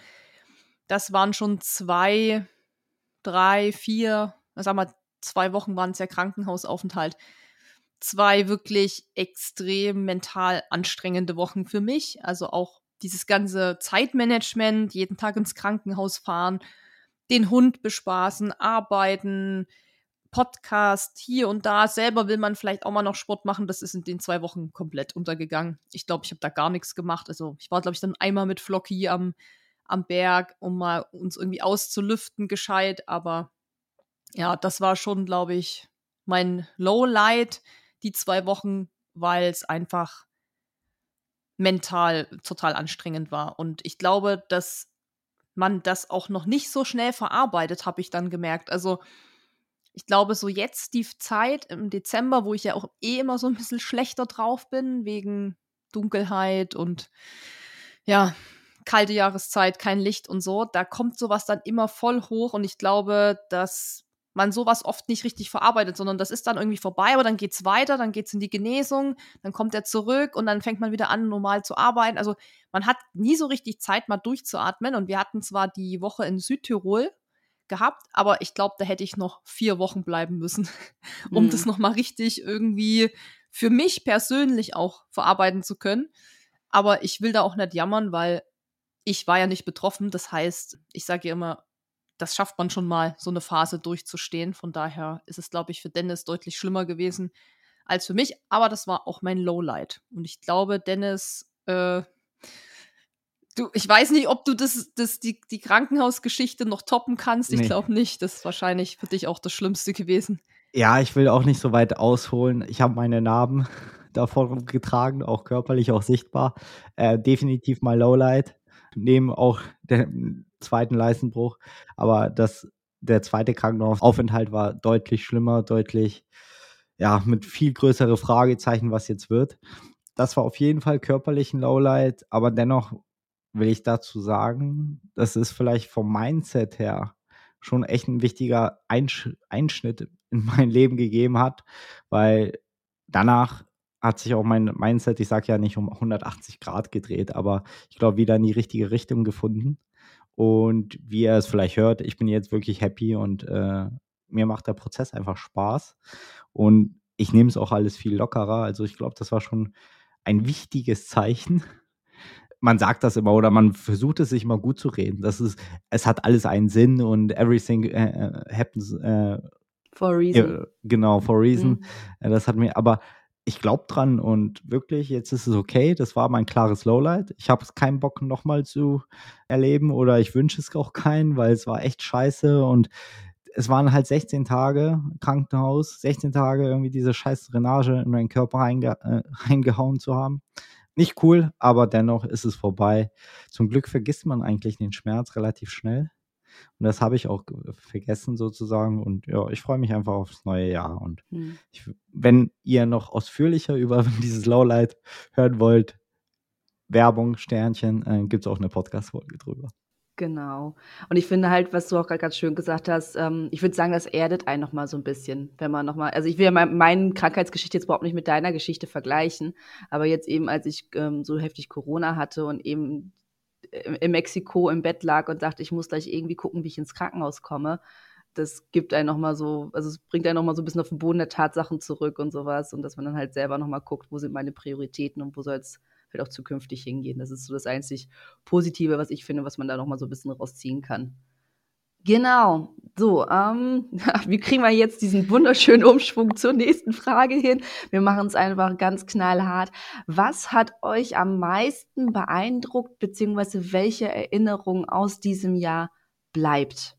[SPEAKER 1] Das waren schon zwei, drei, vier, sag mal, zwei Wochen waren es ja Krankenhausaufenthalt. Zwei wirklich extrem mental anstrengende Wochen für mich. Also auch dieses ganze Zeitmanagement, jeden Tag ins Krankenhaus fahren, den Hund bespaßen, arbeiten, Podcast hier und da. Selber will man vielleicht auch mal noch Sport machen. Das ist in den zwei Wochen komplett untergegangen. Ich glaube, ich habe da gar nichts gemacht. Also ich war, glaube ich, dann einmal mit Flocky am, am Berg, um mal uns irgendwie auszulüften, gescheit. Aber ja, das war schon, glaube ich, mein Lowlight die zwei Wochen, weil es einfach mental total anstrengend war. Und ich glaube, dass man das auch noch nicht so schnell verarbeitet, habe ich dann gemerkt. Also ich glaube, so jetzt die Zeit im Dezember, wo ich ja auch eh immer so ein bisschen schlechter drauf bin, wegen Dunkelheit und ja, kalte Jahreszeit, kein Licht und so, da kommt sowas dann immer voll hoch und ich glaube, dass man sowas oft nicht richtig verarbeitet, sondern das ist dann irgendwie vorbei, aber dann geht's weiter, dann geht's in die Genesung, dann kommt er zurück und dann fängt man wieder an, normal zu arbeiten. Also man hat nie so richtig Zeit, mal durchzuatmen. Und wir hatten zwar die Woche in Südtirol gehabt, aber ich glaube, da hätte ich noch vier Wochen bleiben müssen, um mhm. das nochmal richtig irgendwie für mich persönlich auch verarbeiten zu können. Aber ich will da auch nicht jammern, weil ich war ja nicht betroffen. Das heißt, ich sage ja immer, das schafft man schon mal, so eine Phase durchzustehen. Von daher ist es, glaube ich, für Dennis deutlich schlimmer gewesen als für mich. Aber das war auch mein Lowlight. Und ich glaube, Dennis, äh, du, ich weiß nicht, ob du das, das, die, die Krankenhausgeschichte noch toppen kannst. Ich nee. glaube nicht. Das ist wahrscheinlich für dich auch das Schlimmste gewesen.
[SPEAKER 3] Ja, ich will auch nicht so weit ausholen. Ich habe meine Narben davon getragen, auch körperlich, auch sichtbar. Äh, definitiv mal Lowlight. Neben auch der, zweiten Leistenbruch. Aber das, der zweite Krankenhausaufenthalt war deutlich schlimmer, deutlich, ja, mit viel größere Fragezeichen, was jetzt wird. Das war auf jeden Fall körperlich ein Lowlight, aber dennoch will ich dazu sagen, das ist vielleicht vom Mindset her schon echt ein wichtiger Einsch Einschnitt in mein Leben gegeben hat, weil danach hat sich auch mein Mindset, ich sage ja nicht um 180 Grad gedreht, aber ich glaube, wieder in die richtige Richtung gefunden. Und wie ihr es vielleicht hört, ich bin jetzt wirklich happy und äh, mir macht der Prozess einfach Spaß. Und ich nehme es auch alles viel lockerer. Also ich glaube, das war schon ein wichtiges Zeichen. Man sagt das immer oder man versucht es sich immer gut zu reden. Das ist, es hat alles einen Sinn und everything äh, äh happens äh,
[SPEAKER 2] for a reason.
[SPEAKER 3] genau, for a reason. Mhm. Das hat mir, aber ich glaube dran und wirklich, jetzt ist es okay. Das war mein klares Lowlight. Ich habe keinen Bock nochmal zu erleben oder ich wünsche es auch keinen, weil es war echt scheiße und es waren halt 16 Tage Krankenhaus, 16 Tage irgendwie diese scheiß Drainage in meinen Körper reinge äh, reingehauen zu haben. Nicht cool, aber dennoch ist es vorbei. Zum Glück vergisst man eigentlich den Schmerz relativ schnell. Und das habe ich auch vergessen sozusagen. Und ja, ich freue mich einfach aufs neue Jahr. Und mhm. ich, wenn ihr noch ausführlicher über dieses Lowlight hören wollt, Werbung, Sternchen, äh, gibt es auch eine Podcast-Folge drüber.
[SPEAKER 2] Genau. Und ich finde halt, was du auch gerade ganz schön gesagt hast, ähm, ich würde sagen, das erdet einen nochmal so ein bisschen, wenn man nochmal, also ich will ja mein, meine Krankheitsgeschichte jetzt überhaupt nicht mit deiner Geschichte vergleichen, aber jetzt eben, als ich ähm, so heftig Corona hatte und eben in Mexiko im Bett lag und dachte, ich muss gleich irgendwie gucken, wie ich ins Krankenhaus komme. Das gibt einen nochmal so, also es bringt einen nochmal so ein bisschen auf den Boden der Tatsachen zurück und sowas und dass man dann halt selber nochmal guckt, wo sind meine Prioritäten und wo soll es halt auch zukünftig hingehen. Das ist so das einzig Positive, was ich finde, was man da nochmal so ein bisschen rausziehen kann. Genau. So, ähm, wie kriegen wir jetzt diesen wunderschönen Umschwung zur nächsten Frage hin? Wir machen es einfach ganz knallhart. Was hat euch am meisten beeindruckt, beziehungsweise welche Erinnerung aus diesem Jahr bleibt?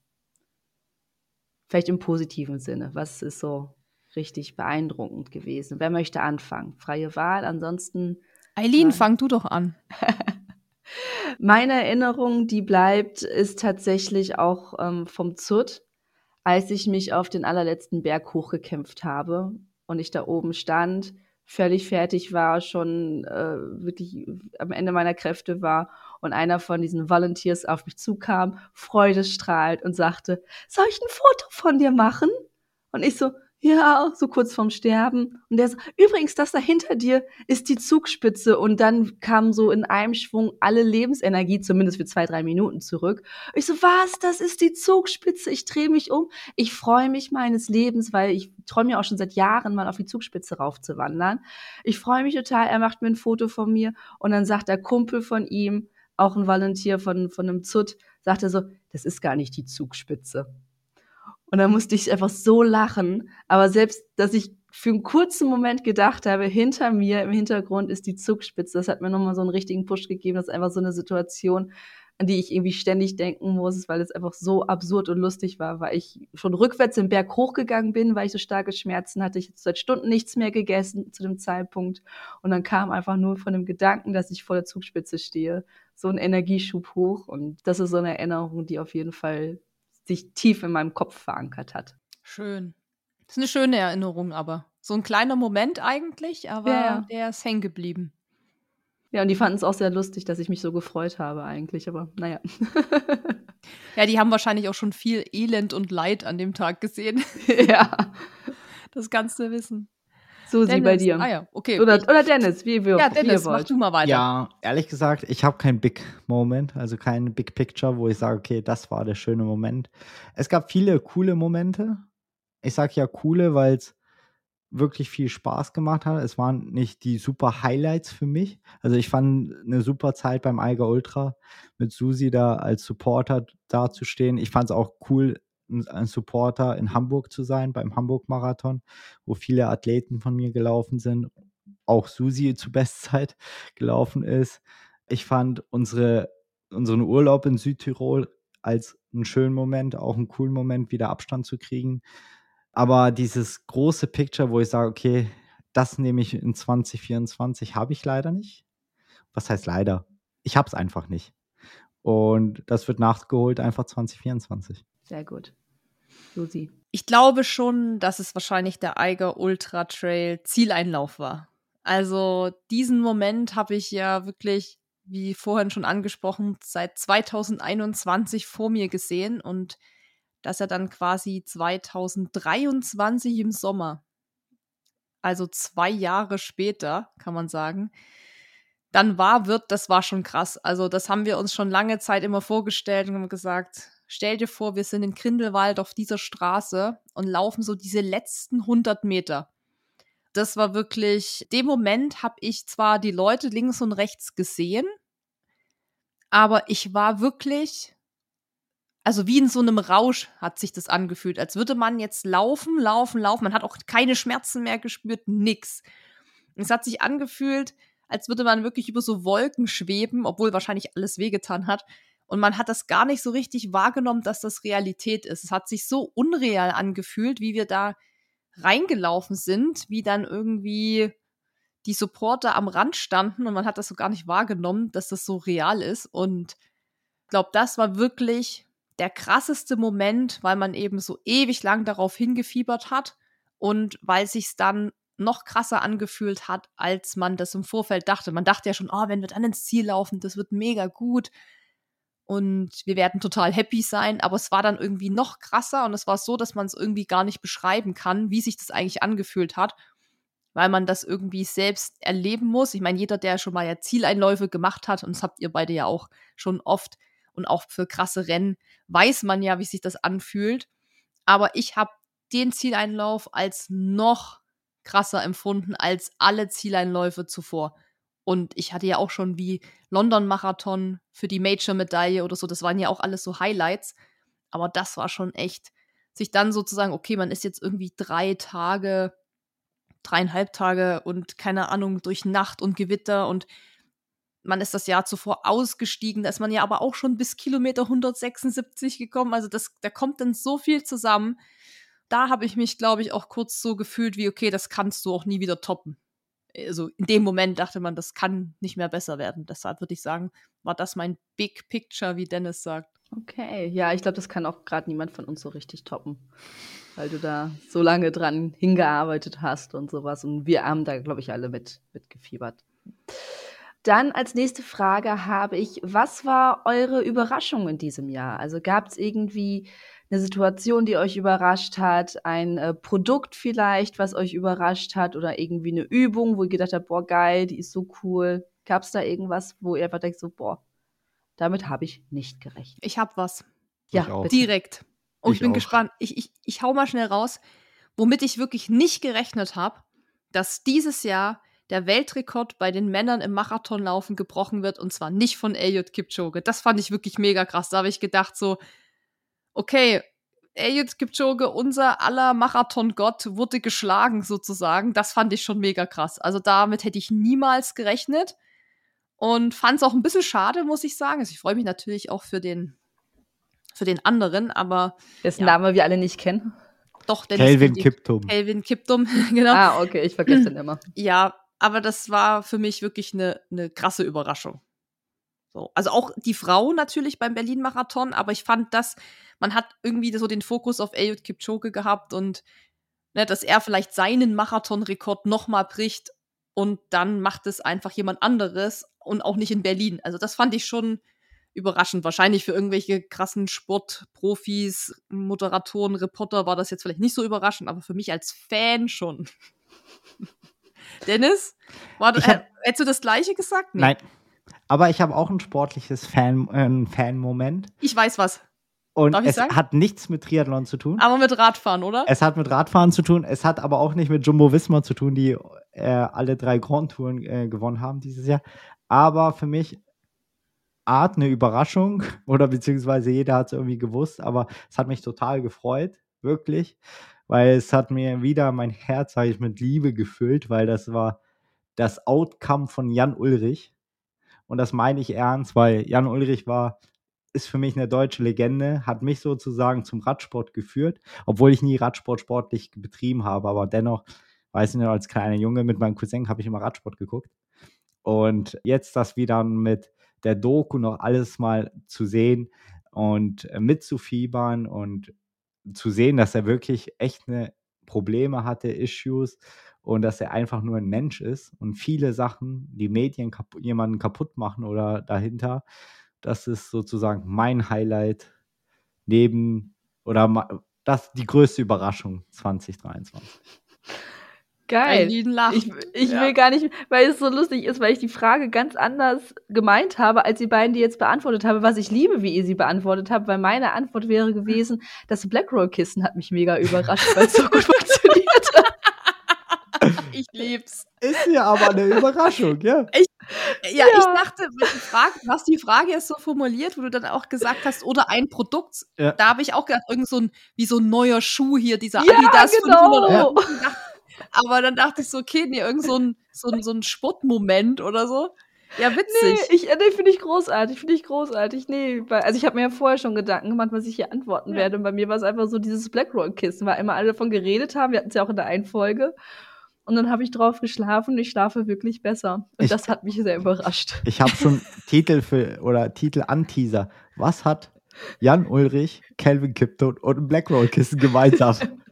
[SPEAKER 2] Vielleicht im positiven Sinne. Was ist so richtig beeindruckend gewesen? Wer möchte anfangen? Freie Wahl, ansonsten.
[SPEAKER 1] Eileen, fang du doch an.
[SPEAKER 2] Meine Erinnerung, die bleibt, ist tatsächlich auch ähm, vom ZUT, als ich mich auf den allerletzten Berg hochgekämpft habe und ich da oben stand, völlig fertig war, schon äh, wirklich am Ende meiner Kräfte war und einer von diesen Volunteers auf mich zukam, freudestrahlend und sagte, soll ich ein Foto von dir machen? Und ich so, ja, so kurz vorm Sterben. Und der so, übrigens, das da hinter dir ist die Zugspitze. Und dann kam so in einem Schwung alle Lebensenergie, zumindest für zwei, drei Minuten zurück. Ich so, was? Das ist die Zugspitze. Ich drehe mich um. Ich freue mich meines Lebens, weil ich träume ja auch schon seit Jahren mal auf die Zugspitze raufzuwandern. Ich freue mich total. Er macht mir ein Foto von mir. Und dann sagt der Kumpel von ihm, auch ein Volunteer von, von einem ZUT, sagt er so, das ist gar nicht die Zugspitze. Und dann musste ich einfach so lachen. Aber selbst, dass ich für einen kurzen Moment gedacht habe, hinter mir im Hintergrund ist die Zugspitze, das hat mir nochmal so einen richtigen Push gegeben. Das ist einfach so eine Situation, an die ich irgendwie ständig denken muss, weil es einfach so absurd und lustig war, weil ich schon rückwärts den Berg hochgegangen bin, weil ich so starke Schmerzen hatte. Ich hatte seit Stunden nichts mehr gegessen zu dem Zeitpunkt. Und dann kam einfach nur von dem Gedanken, dass ich vor der Zugspitze stehe, so ein Energieschub hoch. Und das ist so eine Erinnerung, die auf jeden Fall sich tief in meinem Kopf verankert hat.
[SPEAKER 1] Schön. Das ist eine schöne Erinnerung, aber so ein kleiner Moment eigentlich, aber
[SPEAKER 2] Ja,
[SPEAKER 1] der ist hängen geblieben.
[SPEAKER 2] Ja, und die fanden es auch sehr lustig, dass ich mich so gefreut habe eigentlich, aber naja.
[SPEAKER 1] Ja, die haben wahrscheinlich auch schon viel Elend und Leid an dem Tag gesehen.
[SPEAKER 2] ja.
[SPEAKER 1] Das kannst du wissen.
[SPEAKER 2] Susi, bei
[SPEAKER 1] Dennis.
[SPEAKER 2] dir.
[SPEAKER 1] Ah ja, okay.
[SPEAKER 2] Oder, oder Dennis, wie, wir,
[SPEAKER 1] ja,
[SPEAKER 2] wie ihr
[SPEAKER 1] Dennis, mach du mal weiter.
[SPEAKER 3] Ja, ehrlich gesagt, ich habe kein Big Moment, also kein Big Picture, wo ich sage, okay, das war der schöne Moment. Es gab viele coole Momente. Ich sage ja coole, weil es wirklich viel Spaß gemacht hat. Es waren nicht die super Highlights für mich. Also ich fand eine super Zeit beim Eiger Ultra mit Susi da als Supporter dazustehen. Ich fand es auch cool, ein Supporter in Hamburg zu sein, beim Hamburg-Marathon, wo viele Athleten von mir gelaufen sind. Auch Susi zur Bestzeit gelaufen ist. Ich fand unsere, unseren Urlaub in Südtirol als einen schönen Moment, auch einen coolen Moment, wieder Abstand zu kriegen. Aber dieses große Picture, wo ich sage, okay, das nehme ich in 2024, habe ich leider nicht. Was heißt leider? Ich habe es einfach nicht. Und das wird nachgeholt einfach 2024.
[SPEAKER 2] Sehr gut. Susi.
[SPEAKER 1] Ich glaube schon, dass es wahrscheinlich der Eiger Ultra Trail Zieleinlauf war. Also diesen Moment habe ich ja wirklich, wie vorhin schon angesprochen, seit 2021 vor mir gesehen und dass er dann quasi 2023 im Sommer, also zwei Jahre später, kann man sagen, dann war, wird, das war schon krass. Also das haben wir uns schon lange Zeit immer vorgestellt und haben gesagt, stell dir vor, wir sind in Grindelwald auf dieser Straße und laufen so diese letzten 100 Meter. Das war wirklich, dem Moment habe ich zwar die Leute links und rechts gesehen, aber ich war wirklich, also wie in so einem Rausch hat sich das angefühlt, als würde man jetzt laufen, laufen, laufen. Man hat auch keine Schmerzen mehr gespürt, nix. Es hat sich angefühlt, als würde man wirklich über so Wolken schweben, obwohl wahrscheinlich alles wehgetan hat. Und man hat das gar nicht so richtig wahrgenommen, dass das Realität ist. Es hat sich so unreal angefühlt, wie wir da reingelaufen sind, wie dann irgendwie die Supporter am Rand standen und man hat das so gar nicht wahrgenommen, dass das so real ist. Und ich glaube, das war wirklich der krasseste Moment, weil man eben so ewig lang darauf hingefiebert hat und weil sich's dann noch krasser angefühlt hat, als man das im Vorfeld dachte. Man dachte ja schon, oh, wenn wir dann ins Ziel laufen, das wird mega gut und wir werden total happy sein, aber es war dann irgendwie noch krasser und es war so, dass man es irgendwie gar nicht beschreiben kann, wie sich das eigentlich angefühlt hat, weil man das irgendwie selbst erleben muss. Ich meine, jeder, der schon mal ja Zieleinläufe gemacht hat, und das habt ihr beide ja auch schon oft und auch für krasse Rennen, weiß man ja, wie sich das anfühlt. Aber ich habe den Zieleinlauf als noch krasser empfunden als alle Zieleinläufe zuvor. Und ich hatte ja auch schon wie London-Marathon für die Major-Medaille oder so, das waren ja auch alles so Highlights. Aber das war schon echt, sich dann sozusagen, okay, man ist jetzt irgendwie drei Tage, dreieinhalb Tage und keine Ahnung, durch Nacht und Gewitter und man ist das Jahr zuvor ausgestiegen, da ist man ja aber auch schon bis Kilometer 176 gekommen. Also das, da kommt dann so viel zusammen. Da habe ich mich, glaube ich, auch kurz so gefühlt wie, okay, das kannst du auch nie wieder toppen also in dem Moment dachte man, das kann nicht mehr besser werden. Deshalb würde ich sagen, war das mein Big Picture, wie Dennis sagt.
[SPEAKER 2] Okay, ja, ich glaube, das kann auch gerade niemand von uns so richtig toppen, weil du da so lange dran hingearbeitet hast und sowas. Und wir haben da, glaube ich, alle mit, mitgefiebert. Dann als nächste Frage habe ich, was war eure Überraschung in diesem Jahr? Also gab es irgendwie eine Situation, die euch überrascht hat, ein äh, Produkt vielleicht, was euch überrascht hat oder irgendwie eine Übung, wo ihr gedacht habt, boah, geil, die ist so cool. Gab es da irgendwas, wo ihr einfach denkt, so, boah, damit habe ich nicht gerechnet?
[SPEAKER 1] Ich habe was.
[SPEAKER 2] Ja.
[SPEAKER 1] Direkt. Und ich,
[SPEAKER 3] Ich
[SPEAKER 1] bin
[SPEAKER 3] auch.
[SPEAKER 1] gespannt. Ich, ich, ich hau mal schnell raus, womit ich wirklich nicht gerechnet habe, dass dieses Jahr der Weltrekord bei den Männern im Marathonlaufen gebrochen wird und zwar nicht von Eliud Kipchoge. Das fand ich wirklich mega krass. Da habe ich gedacht so, okay, Eliud Kipchoge, unser aller Marathon-Gott, wurde geschlagen sozusagen. Das fand ich schon mega krass. Also damit hätte ich niemals gerechnet und fand es auch ein bisschen schade, muss ich sagen. Also ich freue mich natürlich auch für den, für den anderen, aber
[SPEAKER 2] Dessen
[SPEAKER 1] Ja.
[SPEAKER 2] Namen wir alle nicht kennen.
[SPEAKER 1] doch, Dennis
[SPEAKER 3] Kelvin. Kiptum.
[SPEAKER 1] Kelvin Kiptum, genau.
[SPEAKER 2] Ah, okay, ich vergesse den immer.
[SPEAKER 1] Ja, aber das war für mich wirklich eine, eine krasse Überraschung. So. Also auch die Frau natürlich beim Berlin-Marathon, aber ich fand das, man hat irgendwie so den Fokus auf Eliud Kipchoge gehabt und ne, dass er vielleicht seinen Marathonrekord nochmal bricht und dann macht es einfach jemand anderes und auch nicht in Berlin. Also das fand ich schon überraschend. Wahrscheinlich für irgendwelche krassen Sportprofis, Moderatoren, Reporter war das jetzt vielleicht nicht so überraschend, aber für mich als Fan schon. Dennis, war, hab, äh, hättest du das gleiche gesagt?
[SPEAKER 3] Nee. Nein. Aber ich habe auch ein sportliches Fan, äh, Fan-Moment.
[SPEAKER 1] Ich weiß was.
[SPEAKER 3] Und es sagen? hat nichts mit Triathlon zu tun.
[SPEAKER 1] Aber mit Radfahren, oder?
[SPEAKER 3] Es hat mit Radfahren zu tun. Es hat aber auch nicht mit Jumbo Visma zu tun, die äh, alle drei Grand Touren äh, gewonnen haben dieses Jahr. Aber für mich Art eine Überraschung oder beziehungsweise jeder hat es irgendwie gewusst, aber es hat mich total gefreut, wirklich, weil es hat mir wieder mein Herz, sage ich, mit Liebe gefüllt, weil das war das Outcome von Jan Ulrich. Und das meine ich ernst, weil Jan Ulrich war ist für mich eine deutsche Legende, hat mich sozusagen zum Radsport geführt, obwohl ich nie Radsport sportlich betrieben habe, aber dennoch, weiß ich noch, als kleiner Junge mit meinem Cousin habe ich immer Radsport geguckt. Und jetzt das wieder mit der Doku noch alles mal zu sehen und mitzufiebern und zu sehen, dass er wirklich echt eine Probleme hatte, Issues und dass er einfach nur ein Mensch ist und viele Sachen, die Medien kaputt, jemanden kaputt machen oder dahinter, das ist sozusagen mein Highlight neben oder das die größte Überraschung 2023.
[SPEAKER 2] Geil. Ich, ich ja. will gar nicht, weil es so lustig ist, weil ich die Frage ganz anders gemeint habe, als die beiden, die jetzt beantwortet haben, was ich liebe, wie ihr sie beantwortet habt, weil meine Antwort wäre gewesen, das Blackroll-Kissen hat mich mega überrascht, weil es so gut funktioniert hat.
[SPEAKER 1] Ich lieb's.
[SPEAKER 3] Ist ja aber eine Überraschung, ja.
[SPEAKER 1] Ich, ja, ja, ich dachte, Frage, was die Frage ist so formuliert, wo du dann auch gesagt hast, oder ein Produkt, ja. da habe ich auch gedacht, irgend so ein, wie so ein neuer Schuh hier, dieser
[SPEAKER 2] ja, Adidas genau. 500 Euro.
[SPEAKER 1] Aber dann dachte ich so, okay, nee, irgend so ein, so ein, so ein Sportmoment oder so. Ja, witzig.
[SPEAKER 2] Nee, ich, nee, finde ich großartig, finde ich großartig. Nee, weil, also ich habe mir ja vorher schon Gedanken gemacht, was ich hier antworten ja. werde. Und bei mir war es einfach so dieses Blackrock-Kissen, weil immer alle davon geredet haben. Wir hatten es ja auch in der einen Folge. Und dann habe ich drauf geschlafen und ich schlafe wirklich besser. Und ich, das hat mich sehr überrascht.
[SPEAKER 3] Ich habe schon Titel für oder Titel an Teaser. Was hat Jan Ulrich, Calvin Kipton und ein Blackroll-Kissen gemeinsam?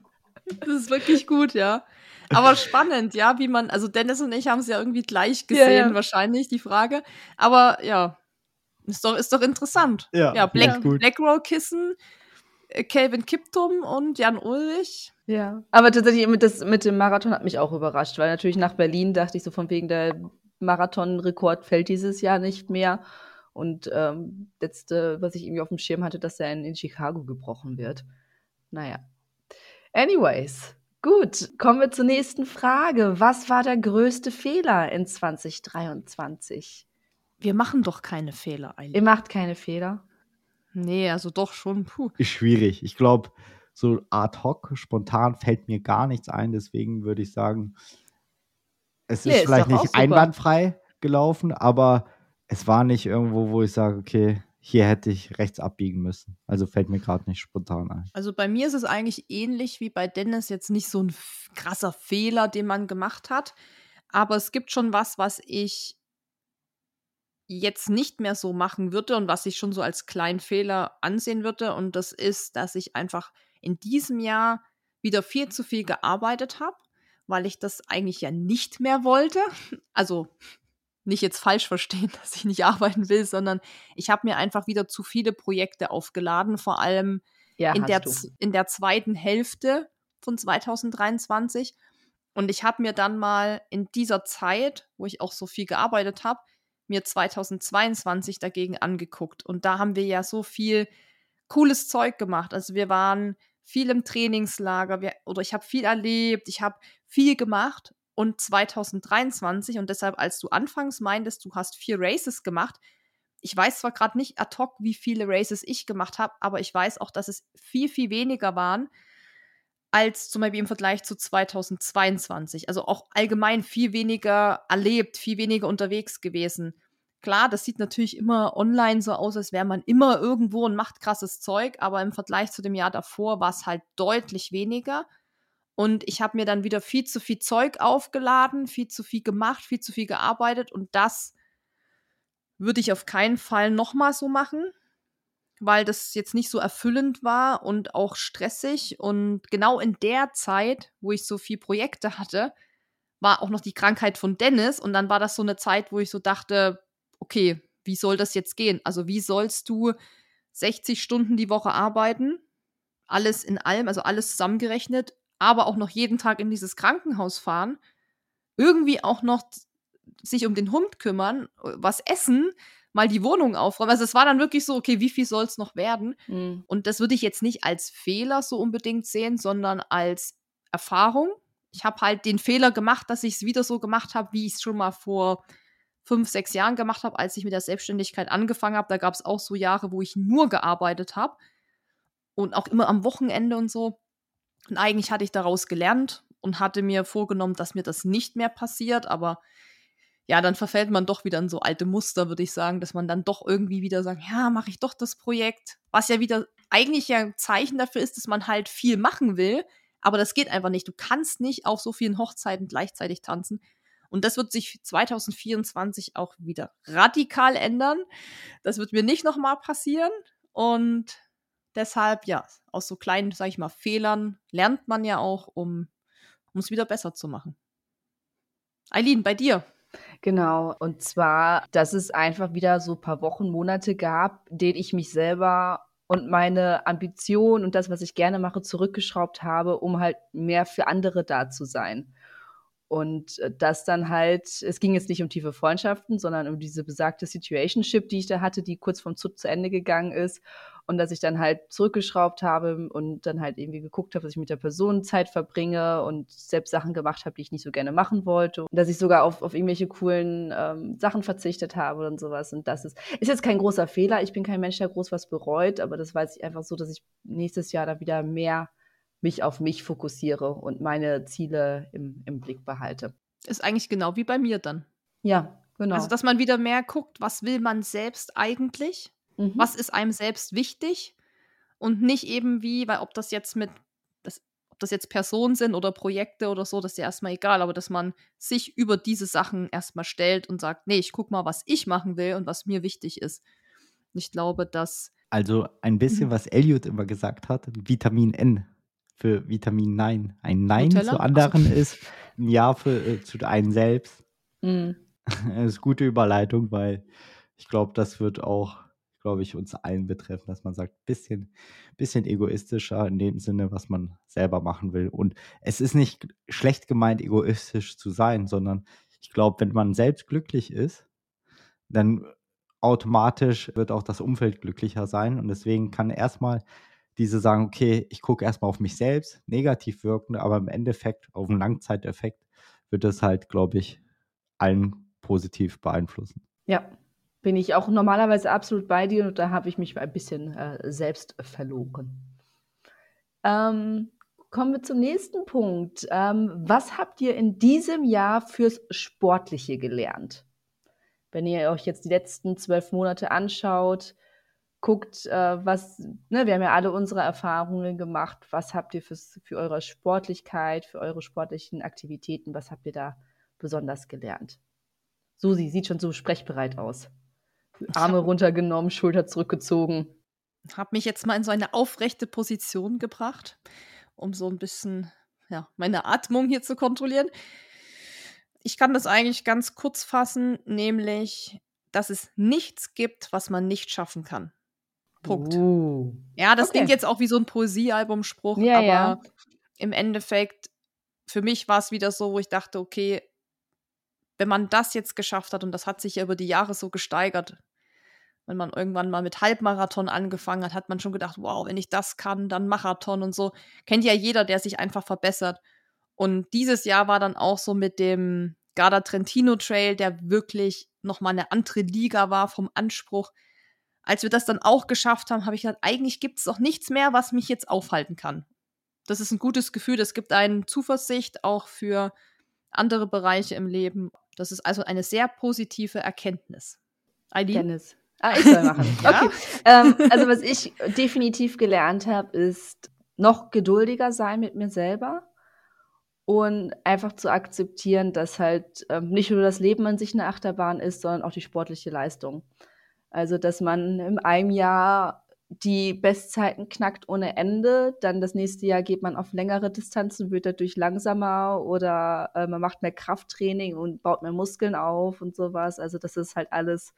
[SPEAKER 1] Das ist wirklich gut, ja. Aber spannend, ja, wie man, also Dennis und ich haben es ja irgendwie gleich gesehen, ja, ja. wahrscheinlich, die Frage. Aber ja, ist doch, ist doch interessant. Ja, ja Black, Blackroll-Kissen, äh, Calvin Kiptum und Jan Ulrich.
[SPEAKER 2] Ja, aber tatsächlich mit, das, mit dem Marathon hat mich auch überrascht, weil natürlich nach Berlin dachte ich so von wegen der Marathonrekord fällt dieses Jahr nicht mehr. Und ähm, letzte, was ich irgendwie auf dem Schirm hatte, dass er in, in Chicago gebrochen wird. Naja. Anyways, gut, kommen wir zur nächsten Frage. Was war der größte Fehler in 2023?
[SPEAKER 1] Wir machen doch keine Fehler
[SPEAKER 2] eigentlich. Ihr macht keine Fehler?
[SPEAKER 1] Nee, also doch schon.
[SPEAKER 3] Puh. Ist schwierig. Ich glaube, so ad hoc, spontan fällt mir gar nichts ein. Deswegen würde ich sagen, es nee, ist vielleicht nicht einwandfrei gelaufen, aber es war nicht irgendwo, wo ich sage, okay, hier hätte ich rechts abbiegen müssen. Also fällt mir gerade nicht spontan ein.
[SPEAKER 1] Also bei mir ist es eigentlich ähnlich wie bei Dennis, jetzt nicht so ein krasser Fehler, den man gemacht hat. Aber es gibt schon was, was ich jetzt nicht mehr so machen würde und was ich schon so als kleinen Fehler ansehen würde. Und das ist, dass ich einfach in diesem Jahr wieder viel zu viel gearbeitet habe, weil ich das eigentlich ja nicht mehr wollte. Also nicht jetzt falsch verstehen, dass ich nicht arbeiten will, sondern ich habe mir einfach wieder zu viele Projekte aufgeladen, vor allem ja, in, der, in der zweiten Hälfte von 2023. Und ich habe mir dann mal in dieser Zeit, wo ich auch so viel gearbeitet habe, mir 2022 dagegen angeguckt. Und da haben wir ja so viel cooles Zeug gemacht. Also wir waren viel im Trainingslager wir, oder ich habe viel erlebt, ich habe viel gemacht. Und 2023, und deshalb, als du anfangs meintest, du hast vier Races gemacht, ich weiß zwar gerade nicht ad hoc, wie viele Races ich gemacht habe, aber ich weiß auch, dass es viel, viel weniger waren als zum Beispiel im Vergleich zu 2022. Also auch allgemein viel weniger erlebt, viel weniger unterwegs gewesen. Klar, das sieht natürlich immer online so aus, als wäre man immer irgendwo und macht krasses Zeug, aber im Vergleich zu dem Jahr davor war es halt deutlich weniger. Und ich habe mir dann wieder viel zu viel Zeug aufgeladen, viel zu viel gemacht, viel zu viel gearbeitet und das würde ich auf keinen Fall nochmal so machen. weil das jetzt nicht so erfüllend war und auch stressig. Und genau in der Zeit, wo ich so viel Projekte hatte, war auch noch die Krankheit von Dennis. Und dann war das so eine Zeit, wo ich so dachte, okay, wie soll das jetzt gehen? Also wie sollst du 60 Stunden die Woche arbeiten? Alles in allem, also alles zusammengerechnet, aber auch noch jeden Tag in dieses Krankenhaus fahren, irgendwie auch noch sich um den Hund kümmern, was essen, mal die Wohnung aufräumen. Also es war dann wirklich so, okay, wie viel soll es noch werden? Mhm. Und das würde ich jetzt nicht als Fehler so unbedingt sehen, sondern als Erfahrung. Ich habe halt den Fehler gemacht, dass ich es wieder so gemacht habe, wie ich es schon mal vor fünf, sechs Jahren gemacht habe, als ich mit der Selbstständigkeit angefangen habe. Da gab es auch so Jahre, wo ich nur gearbeitet habe und auch immer am Wochenende und so. Und eigentlich hatte ich daraus gelernt und hatte mir vorgenommen, dass mir das nicht mehr passiert, aber ja, dann verfällt man doch wieder in so alte Muster, würde ich sagen, dass man dann doch irgendwie wieder sagt, ja, mache ich doch das Projekt, was ja wieder eigentlich ja ein Zeichen dafür ist, dass man halt viel machen will, aber das geht einfach nicht. Du kannst nicht auf so vielen Hochzeiten gleichzeitig tanzen. Und das wird sich 2024 auch wieder radikal ändern. Das wird mir nicht nochmal passieren. Und deshalb, ja, aus so kleinen, sag ich mal, Fehlern lernt man ja auch, um es wieder besser zu machen. Eileen, bei dir,
[SPEAKER 2] Genau, und zwar, dass es einfach wieder so ein paar Wochen, Monate gab, denen ich mich selber und meine Ambition und das, was ich gerne mache, zurückgeschraubt habe, um halt mehr für andere da zu sein. Und äh, das dann halt, es ging jetzt nicht um tiefe Freundschaften, sondern um diese besagte Situationship, die ich da hatte, die kurz vom Zut zu Ende gegangen ist und dass ich dann halt zurückgeschraubt habe und dann halt irgendwie geguckt habe, dass ich mit der Person Zeit verbringe und selbst Sachen gemacht habe, die ich nicht so gerne machen wollte. Und dass ich sogar auf, auf irgendwelche coolen ähm, Sachen verzichtet habe und sowas. Und das ist, ist jetzt kein großer Fehler. Ich bin kein Mensch, der groß was bereut, aber das weiß ich einfach so, dass ich nächstes Jahr da wieder mehr mich auf mich fokussiere und meine Ziele im, im Blick behalte.
[SPEAKER 1] Ist eigentlich genau wie bei mir dann.
[SPEAKER 2] Ja, genau.
[SPEAKER 1] Also, dass man wieder mehr guckt, was will man selbst eigentlich Mhm. Was ist einem selbst wichtig? Und nicht eben wie, weil ob das jetzt mit, das, ob das jetzt Personen sind oder Projekte oder so, das ist ja erstmal egal, aber dass man sich über diese Sachen erstmal stellt und sagt, nee, ich guck mal, was ich machen will und was mir wichtig ist. Und ich glaube, dass.
[SPEAKER 3] Also ein bisschen, mhm. was Elliot immer gesagt hat, Vitamin N für Vitamin Nein. Ein Nein Nutella? zu anderen so. ist ein Ja für, äh, zu einem selbst. Mhm. Das ist eine gute Überleitung, weil ich glaube, das wird auch glaube ich, uns allen betreffen, dass man sagt, bisschen, bisschen egoistischer in dem Sinne, was man selber machen will. Und es ist nicht schlecht gemeint, egoistisch zu sein, sondern ich glaube, wenn man selbst glücklich ist, dann automatisch wird auch das Umfeld glücklicher sein. Und deswegen kann erstmal diese sagen, okay, ich gucke erstmal auf mich selbst, negativ wirkende, aber im Endeffekt, auf einen Langzeiteffekt, wird es halt, glaube ich, allen positiv beeinflussen.
[SPEAKER 2] Ja, bin ich auch normalerweise absolut bei dir und da habe ich mich ein bisschen äh, selbst verloren. Ähm, kommen wir zum nächsten Punkt. Ähm, was habt ihr in diesem Jahr fürs Sportliche gelernt? Wenn ihr euch jetzt die letzten zwölf Monate anschaut, guckt, äh, was, ne, wir haben ja alle unsere Erfahrungen gemacht. Was habt ihr fürs, für eure Sportlichkeit, für eure sportlichen Aktivitäten, was habt ihr da besonders gelernt? Susi sieht schon so sprechbereit aus. Arme runtergenommen, Schulter zurückgezogen.
[SPEAKER 1] Habe mich jetzt mal in so eine aufrechte Position gebracht, um so ein bisschen ja, meine Atmung hier zu kontrollieren. Ich kann das eigentlich ganz kurz fassen, nämlich, dass es nichts gibt, was man nicht schaffen kann. Punkt. Uh. Ja, das okay. klingt jetzt auch wie so ein Poesiealbumspruch, ja, aber ja. im Endeffekt, für mich war es wieder so, wo ich dachte, okay, wenn man das jetzt geschafft hat, und das hat sich ja über die Jahre so gesteigert, wenn man irgendwann mal mit Halbmarathon angefangen hat, hat man schon gedacht, wow, wenn ich das kann, dann Marathon und so. Kennt ja jeder, der sich einfach verbessert. Und dieses Jahr war dann auch so mit dem Garda Trentino Trail, der wirklich nochmal eine andere Liga war vom Anspruch. Als wir das dann auch geschafft haben, habe ich gedacht, eigentlich gibt es doch nichts mehr, was mich jetzt aufhalten kann. Das ist ein gutes Gefühl, das gibt einen Zuversicht auch für andere Bereiche im Leben. Das ist also eine sehr positive Erkenntnis.
[SPEAKER 2] Eileen? Dennis. Ah, ich soll machen. ja? Okay. Ähm, also was ich definitiv gelernt habe, ist noch geduldiger sein mit mir selber und einfach zu akzeptieren, dass halt ähm, nicht nur das Leben an sich eine Achterbahn ist, sondern auch die sportliche Leistung. Also dass man in einem Jahr die Bestzeiten knackt ohne Ende. Dann das nächste Jahr geht man auf längere Distanzen, wird dadurch langsamer oder äh, man macht mehr Krafttraining und baut mehr Muskeln auf und sowas. Also das ist halt alles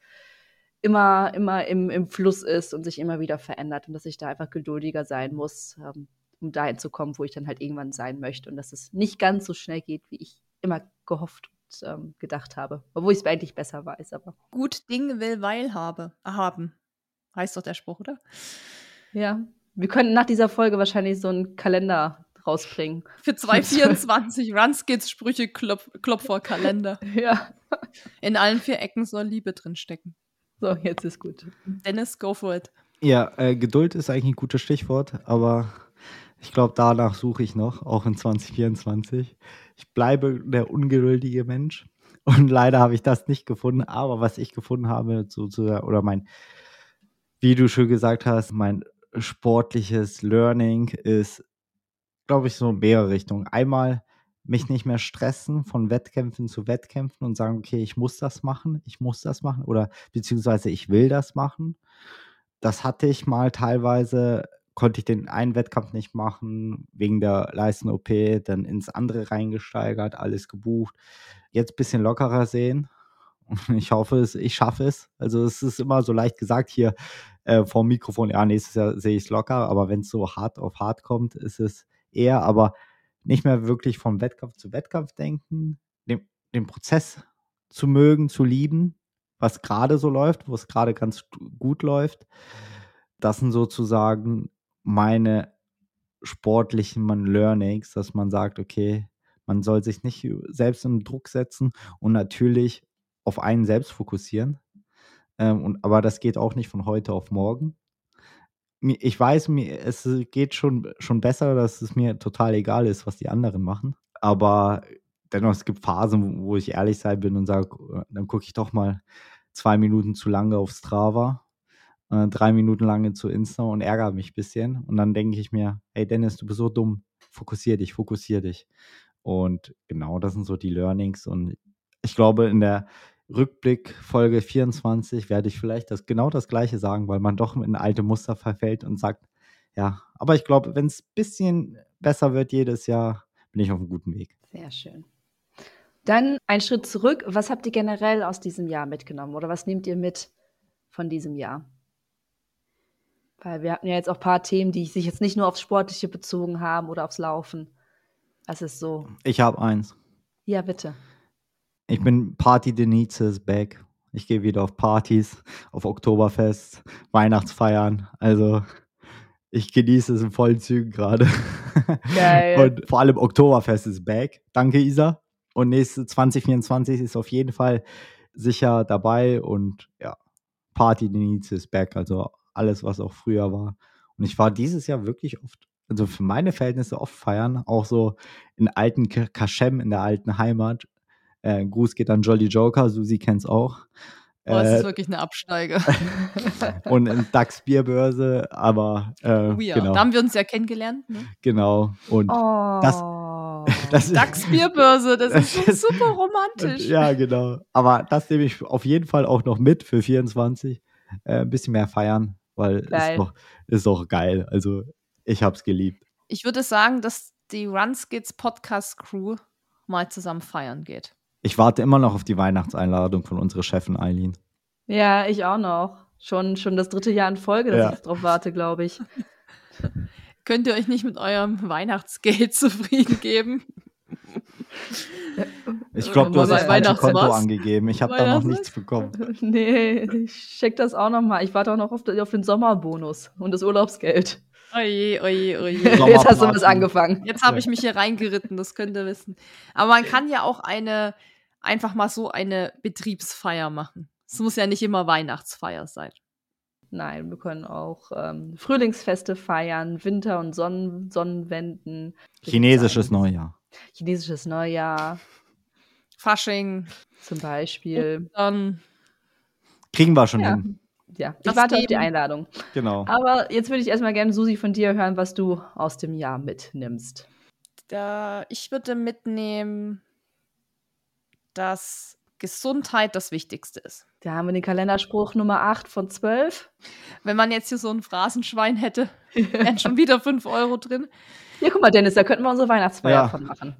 [SPEAKER 2] immer, immer im, im Fluss ist und sich immer wieder verändert und dass ich da einfach geduldiger sein muss, ähm, um dahin zu kommen, wo ich dann halt irgendwann sein möchte und dass es nicht ganz so schnell geht, wie ich immer gehofft ähm, gedacht habe. Obwohl ich es eigentlich besser weiß, aber.
[SPEAKER 1] Gut Ding will Weil habe, haben. Heißt doch der Spruch, oder?
[SPEAKER 2] Ja. Wir könnten nach dieser Folge wahrscheinlich so einen Kalender rausbringen.
[SPEAKER 1] Für 2024 Runskits Sprüche Klopf, Klopfer Kalender.
[SPEAKER 2] Ja.
[SPEAKER 1] In allen vier Ecken soll Liebe drinstecken.
[SPEAKER 2] So, jetzt ist gut.
[SPEAKER 1] Dennis, go for it.
[SPEAKER 3] Ja, äh, Geduld ist eigentlich ein gutes Stichwort, aber ich glaube, danach suche ich noch, auch in 2024. Ich bleibe der ungeduldige Mensch. Und leider habe ich das nicht gefunden. Aber was ich gefunden habe, so, so, oder mein, wie du schon gesagt hast, mein sportliches Learning ist, glaube ich, so in mehrere Richtungen. Einmal mich nicht mehr stressen von Wettkämpfen zu Wettkämpfen und sagen, okay, ich muss das machen, ich muss das machen oder beziehungsweise ich will das machen. Das hatte ich mal teilweise, konnte ich den einen Wettkampf nicht machen, wegen der Leisten-OP, dann ins andere reingesteigert, alles gebucht. Jetzt ein bisschen lockerer sehen. Ich hoffe es, ich schaffe es. Also es ist immer so leicht gesagt hier äh, vom Mikrofon, ja, nächstes Jahr sehe ich es locker, aber wenn es so hart auf hart kommt, ist es eher, aber nicht mehr wirklich vom Wettkampf zu Wettkampf denken, den, den Prozess zu mögen, zu lieben, was gerade so läuft, wo es gerade ganz gut läuft. Das sind sozusagen meine sportlichen Learnings, dass man sagt, okay, man soll sich nicht selbst in Druck setzen und natürlich auf einen selbst fokussieren. Ähm, und, aber das geht auch nicht von heute auf morgen ich weiß, mir, es geht schon, schon besser, dass es mir total egal ist, was die anderen machen. Aber dennoch, es gibt Phasen, wo ich ehrlich sein bin und sage, äh, dann gucke ich doch mal zwei Minuten zu lange auf Strava, äh, drei Minuten lange zu Insta und ärgere mich ein bisschen. Und dann denke ich mir, hey Dennis, du bist so dumm, fokussier dich, fokussier dich. Und genau, das sind so die Learnings. Und ich glaube, in der Rückblick Folge 24 werde ich vielleicht das, genau das Gleiche sagen, weil man doch in alte Muster verfällt und sagt, ja, aber ich glaube, wenn es ein bisschen besser wird jedes Jahr, bin ich auf einem guten Weg.
[SPEAKER 2] Sehr schön. Dann ein Schritt zurück. Was habt ihr generell aus diesem Jahr mitgenommen oder was nehmt ihr mit von diesem Jahr? Weil wir hatten ja jetzt auch ein paar Themen, die sich jetzt nicht nur aufs Sportliche bezogen haben oder aufs Laufen. Was ist so?
[SPEAKER 3] Ich habe eins.
[SPEAKER 2] Ja, bitte.
[SPEAKER 3] Ich bin Party Denise is back. Ich gehe wieder auf Partys, auf Oktoberfest, Weihnachtsfeiern. Also ich genieße es in vollen Zügen gerade. Geil. Und vor allem Oktoberfest ist back. Danke, Isa. Und nächste 2024 ist auf jeden Fall sicher dabei. Und ja, Party Denise is back. Also alles, was auch früher war. Und ich war dieses Jahr wirklich oft, also für meine Verhältnisse oft feiern, auch so in alten Kaschem, in der alten Heimat. Äh, Gruß geht an Jolly Joker, Susi kennt's auch.
[SPEAKER 1] Oh, es äh, ist wirklich eine Absteige.
[SPEAKER 3] und in DAX Bierbörse, aber äh, oh ja, genau.
[SPEAKER 1] da haben wir uns ja kennengelernt. Ne?
[SPEAKER 3] Genau. Und
[SPEAKER 2] oh.
[SPEAKER 3] das,
[SPEAKER 1] das DAX Bierbörse, das ist so super romantisch.
[SPEAKER 3] ja, genau. Aber das nehme ich auf jeden Fall auch noch mit für 24. Äh, ein bisschen mehr feiern, weil es ist doch, ist doch geil. Also ich habe es geliebt.
[SPEAKER 1] Ich würde sagen, dass die Runskits Podcast Crew mal zusammen feiern geht.
[SPEAKER 3] Ich warte immer noch auf die Weihnachtseinladung von unserer Chefin Eileen.
[SPEAKER 2] Ja, ich auch noch. Schon, schon das dritte Jahr in Folge, dass ja. ich darauf warte, glaube ich.
[SPEAKER 1] Könnt ihr euch nicht mit eurem Weihnachtsgeld zufrieden geben?
[SPEAKER 3] Ich glaube, du hast das falsche Konto was? angegeben. Ich habe da noch nichts bekommen.
[SPEAKER 2] Nee, ich check das auch noch mal. Ich warte auch noch auf, auf den Sommerbonus und das Urlaubsgeld.
[SPEAKER 1] Oje, oje, oje.
[SPEAKER 2] Jetzt hast du was angefangen.
[SPEAKER 1] Jetzt habe ich mich hier reingeritten, das könnt ihr wissen. Aber man kann ja auch eine, einfach mal so eine Betriebsfeier machen. Es muss ja nicht immer Weihnachtsfeier sein.
[SPEAKER 2] Nein, wir können auch ähm, Frühlingsfeste feiern, Winter- und Sonnen Sonnenwenden.
[SPEAKER 3] Chinesisches Neujahr.
[SPEAKER 2] Chinesisches Neujahr.
[SPEAKER 1] Fasching.
[SPEAKER 2] Zum Beispiel.
[SPEAKER 1] Dann
[SPEAKER 3] Kriegen wir schon ja. hin
[SPEAKER 2] ja, ich warte geben. auf die Einladung.
[SPEAKER 3] Genau.
[SPEAKER 2] Aber jetzt würde ich erstmal gerne, Susi, von dir hören, was du aus dem Jahr mitnimmst.
[SPEAKER 1] Da, ich würde mitnehmen, dass Gesundheit das Wichtigste ist.
[SPEAKER 2] Da haben wir den Kalenderspruch Nummer 8 von 12.
[SPEAKER 1] Wenn man jetzt hier so ein Phrasenschwein hätte, wären schon wieder 5 Euro drin.
[SPEAKER 2] Ja, guck mal, Dennis, da könnten wir unsere Weihnachtsfeier
[SPEAKER 3] Ja.
[SPEAKER 2] von machen.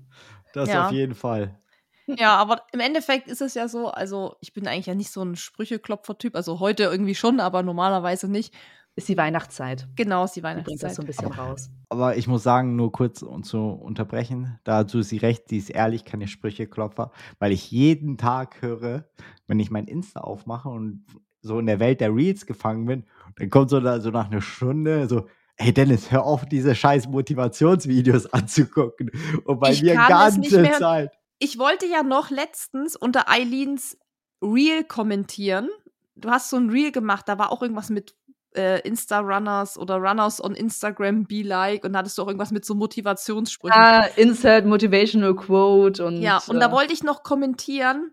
[SPEAKER 3] Das
[SPEAKER 1] Ja.
[SPEAKER 3] auf jeden Fall.
[SPEAKER 1] Ja, aber im Endeffekt ist es ja so, also ich bin eigentlich ja nicht so ein Sprücheklopfer-Typ, also heute irgendwie schon, aber normalerweise nicht.
[SPEAKER 2] Ist die Weihnachtszeit.
[SPEAKER 1] Genau, ist die
[SPEAKER 2] Die bringt das
[SPEAKER 1] Weihnachtszeit.
[SPEAKER 2] so ein bisschen raus.
[SPEAKER 3] Aber ich muss sagen, nur kurz um zu unterbrechen, da hat Susi recht, die ist ehrlich, keine Sprücheklopfer, weil ich jeden Tag höre, wenn ich mein Insta aufmache und so in der Welt der Reels gefangen bin, dann kommt so, da, so nach einer Stunde so, hey Dennis, hör auf, diese scheiß Motivationsvideos anzugucken. Und bei
[SPEAKER 1] Ich
[SPEAKER 3] mir
[SPEAKER 1] kann es nicht
[SPEAKER 3] ganze
[SPEAKER 1] mehr-
[SPEAKER 3] Zeit.
[SPEAKER 1] Ich wollte ja noch letztens unter Eileens Reel kommentieren. Du hast so ein Reel gemacht, da war auch irgendwas mit äh, Insta-Runners oder Runners on Instagram be like und da hattest du auch irgendwas mit so Motivationssprüchen.
[SPEAKER 2] Ah, Insert Motivational Quote und.
[SPEAKER 1] Ja, und da
[SPEAKER 2] äh,
[SPEAKER 1] wollte ich noch kommentieren,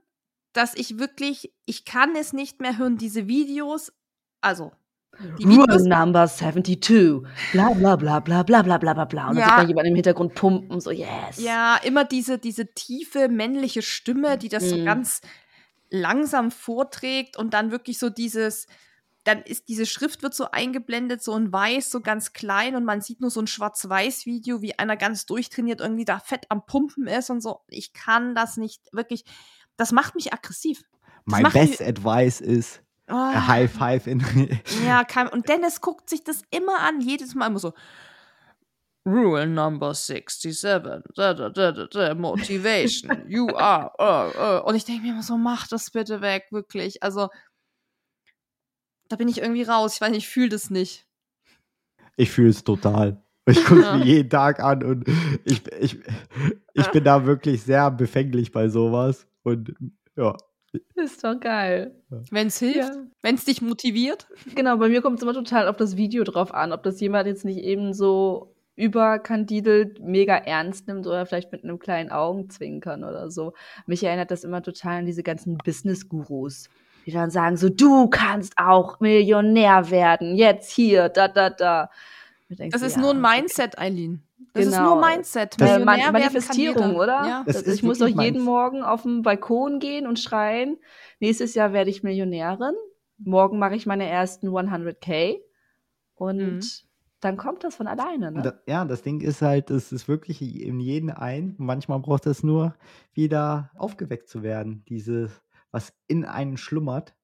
[SPEAKER 1] dass ich wirklich, ich kann es nicht mehr hören, diese Videos, also die
[SPEAKER 2] Rule
[SPEAKER 1] Videos,
[SPEAKER 2] Number 72. Bla bla bla bla bla bla bla bla bla. Und dann
[SPEAKER 1] Ja.
[SPEAKER 2] sieht man jemanden im Hintergrund pumpen, so yes.
[SPEAKER 1] ja, immer diese, diese tiefe männliche Stimme, die das so
[SPEAKER 2] Mhm.
[SPEAKER 1] ganz langsam vorträgt und dann wirklich so dieses, dann ist diese Schrift wird so eingeblendet, so in weiß, so ganz klein und man sieht nur so ein Schwarz-Weiß-Video, wie einer ganz durchtrainiert irgendwie da fett am Pumpen ist und so. Ich kann das nicht wirklich, das macht mich aggressiv.
[SPEAKER 3] Mein
[SPEAKER 1] macht
[SPEAKER 3] best
[SPEAKER 1] mich-
[SPEAKER 3] advice ist,
[SPEAKER 1] Oh.
[SPEAKER 3] a High Five in.
[SPEAKER 1] Ja, kein, und Dennis guckt sich das immer an, jedes Mal immer so. Rule number 67, da, da, da, da, da, Motivation, you are, uh, uh. Und ich denke mir immer so, mach das bitte weg, wirklich. Also, da bin ich irgendwie raus. Ich weiß nicht, ich fühle das nicht.
[SPEAKER 3] Ich fühle es total. Ich gucke es
[SPEAKER 1] Ja.
[SPEAKER 3] mir jeden Tag an und ich, ich, ich bin da wirklich sehr befänglich bei sowas. Und ja,
[SPEAKER 2] Ist doch geil.
[SPEAKER 1] Wenn es hilft,
[SPEAKER 2] Ja.
[SPEAKER 1] wenn es dich motiviert.
[SPEAKER 2] Genau, bei mir kommt es immer total auf das Video drauf an, ob das jemand jetzt nicht eben so überkandidelt, mega ernst nimmt oder vielleicht mit einem kleinen Augenzwinkern oder so. Mich erinnert das immer total an diese ganzen Business-Gurus, die dann sagen so, du kannst auch Millionär werden, jetzt hier, da, da, da.
[SPEAKER 1] Das ist
[SPEAKER 2] ja,
[SPEAKER 1] nur ein
[SPEAKER 2] okay.
[SPEAKER 1] Mindset, Eileen. Das ist
[SPEAKER 2] Genau.
[SPEAKER 1] nur Mindset.
[SPEAKER 3] Das-
[SPEAKER 1] Millionär
[SPEAKER 2] Man Manifestierung, oder?
[SPEAKER 1] Ja.
[SPEAKER 3] Das
[SPEAKER 2] Das
[SPEAKER 3] ist
[SPEAKER 2] ich muss doch jeden. Morgen auf den Balkon gehen und schreien, nächstes Jahr werde ich Millionärin. Morgen mache ich meine ersten 100k. Und
[SPEAKER 1] Mhm.
[SPEAKER 2] dann kommt das von alleine. Ne?
[SPEAKER 3] da, ja, das Ding ist halt, es ist wirklich in jeden ein. Manchmal braucht es nur wieder aufgeweckt zu werden. Dieses, was in einen schlummert.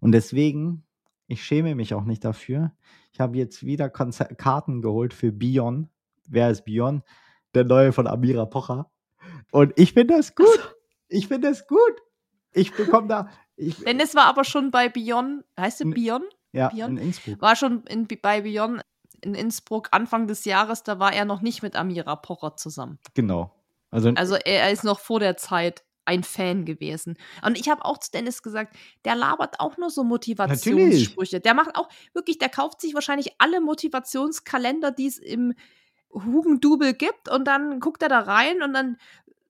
[SPEAKER 3] Und deswegen, ich schäme mich auch nicht dafür. Ich habe jetzt wieder Konzer Karten geholt für Bion. Wer ist Bion? Der neue von Amira Pocher. Und ich finde das gut. Ich finde das gut. Ich bekomme da. Ich,
[SPEAKER 1] Dennis war aber schon bei Bion, heißt
[SPEAKER 3] N-
[SPEAKER 1] Bion?
[SPEAKER 3] ja,
[SPEAKER 1] Bion?
[SPEAKER 3] in Innsbruck.
[SPEAKER 1] War schon in, bei Bion in Innsbruck Anfang des Jahres, da war er noch nicht mit Amira Pocher zusammen.
[SPEAKER 3] Genau. Also,
[SPEAKER 1] Also er, er ist noch vor der Zeit ein Fan gewesen. Und ich habe auch zu Dennis gesagt, der labert auch nur so Motivationssprüche. Der macht auch wirklich, der kauft sich wahrscheinlich alle Motivationskalender, die es im Hugendubel gibt und dann guckt er da rein und dann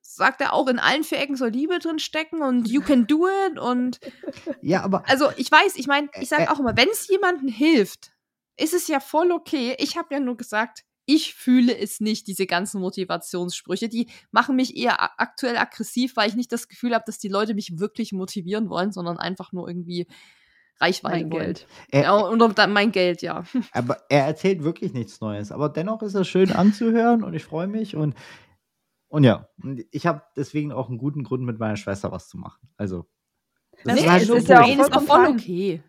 [SPEAKER 1] sagt er auch in allen vier Ecken soll Liebe drin stecken und you can do it und
[SPEAKER 3] ja, aber
[SPEAKER 1] also ich weiß, ich meine, ich sage auch immer, wenn es jemandem hilft, ist es ja voll okay. Ich habe ja nur gesagt, ich fühle es nicht, diese ganzen Motivationssprüche. Die machen mich eher aktuell aggressiv, weil ich nicht das Gefühl habe, dass die Leute mich wirklich motivieren wollen, sondern einfach nur irgendwie Reichweite
[SPEAKER 2] mein
[SPEAKER 1] wollen.
[SPEAKER 2] Geld.
[SPEAKER 3] er,
[SPEAKER 1] Ja, und dann mein Geld, ja.
[SPEAKER 3] Aber er erzählt wirklich nichts Neues. Aber dennoch ist es schön anzuhören und ich freue mich. Und, und ja, ich habe deswegen auch einen guten Grund, mit meiner Schwester was zu machen. Also, das
[SPEAKER 2] Nee,
[SPEAKER 3] ist halt
[SPEAKER 2] es
[SPEAKER 3] so
[SPEAKER 2] ist ja auch vollkommen
[SPEAKER 1] okay.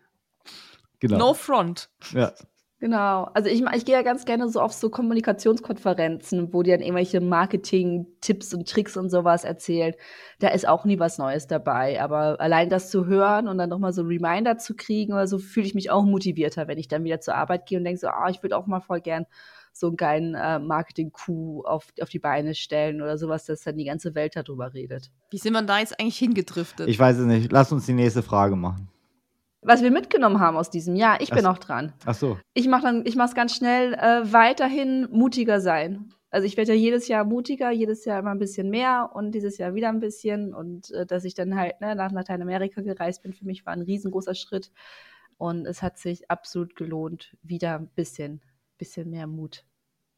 [SPEAKER 3] genau.
[SPEAKER 1] No front.
[SPEAKER 3] ja.
[SPEAKER 2] Genau. Also ich, ich gehe ja ganz gerne so auf so Kommunikationskonferenzen, wo die dann irgendwelche Marketing-Tipps und Tricks und sowas erzählen. Da ist auch nie was Neues dabei. Aber allein das zu hören und dann nochmal so Reminder zu kriegen oder so, fühle ich mich auch motivierter, wenn ich dann wieder zur Arbeit gehe und denke so, ah, ich würde auch mal voll gern so einen geilen äh, Marketing-Coup auf, auf die Beine stellen oder sowas, dass dann die ganze Welt darüber redet.
[SPEAKER 1] Wie sind wir da jetzt eigentlich hingedriftet?
[SPEAKER 3] Ich weiß es nicht. Lass uns die nächste Frage machen.
[SPEAKER 2] Was wir mitgenommen haben aus diesem Jahr, ich bin
[SPEAKER 3] Ach-
[SPEAKER 2] noch dran.
[SPEAKER 3] Ach so.
[SPEAKER 2] Ich mache dann, ich mache es ganz schnell, äh, weiterhin mutiger sein. Also ich werde ja jedes Jahr mutiger, jedes Jahr immer ein bisschen mehr und dieses Jahr wieder ein bisschen und äh, dass ich dann halt ne, nach Lateinamerika gereist bin, für mich war ein riesengroßer Schritt und es hat sich absolut gelohnt, wieder ein bisschen, bisschen mehr Mut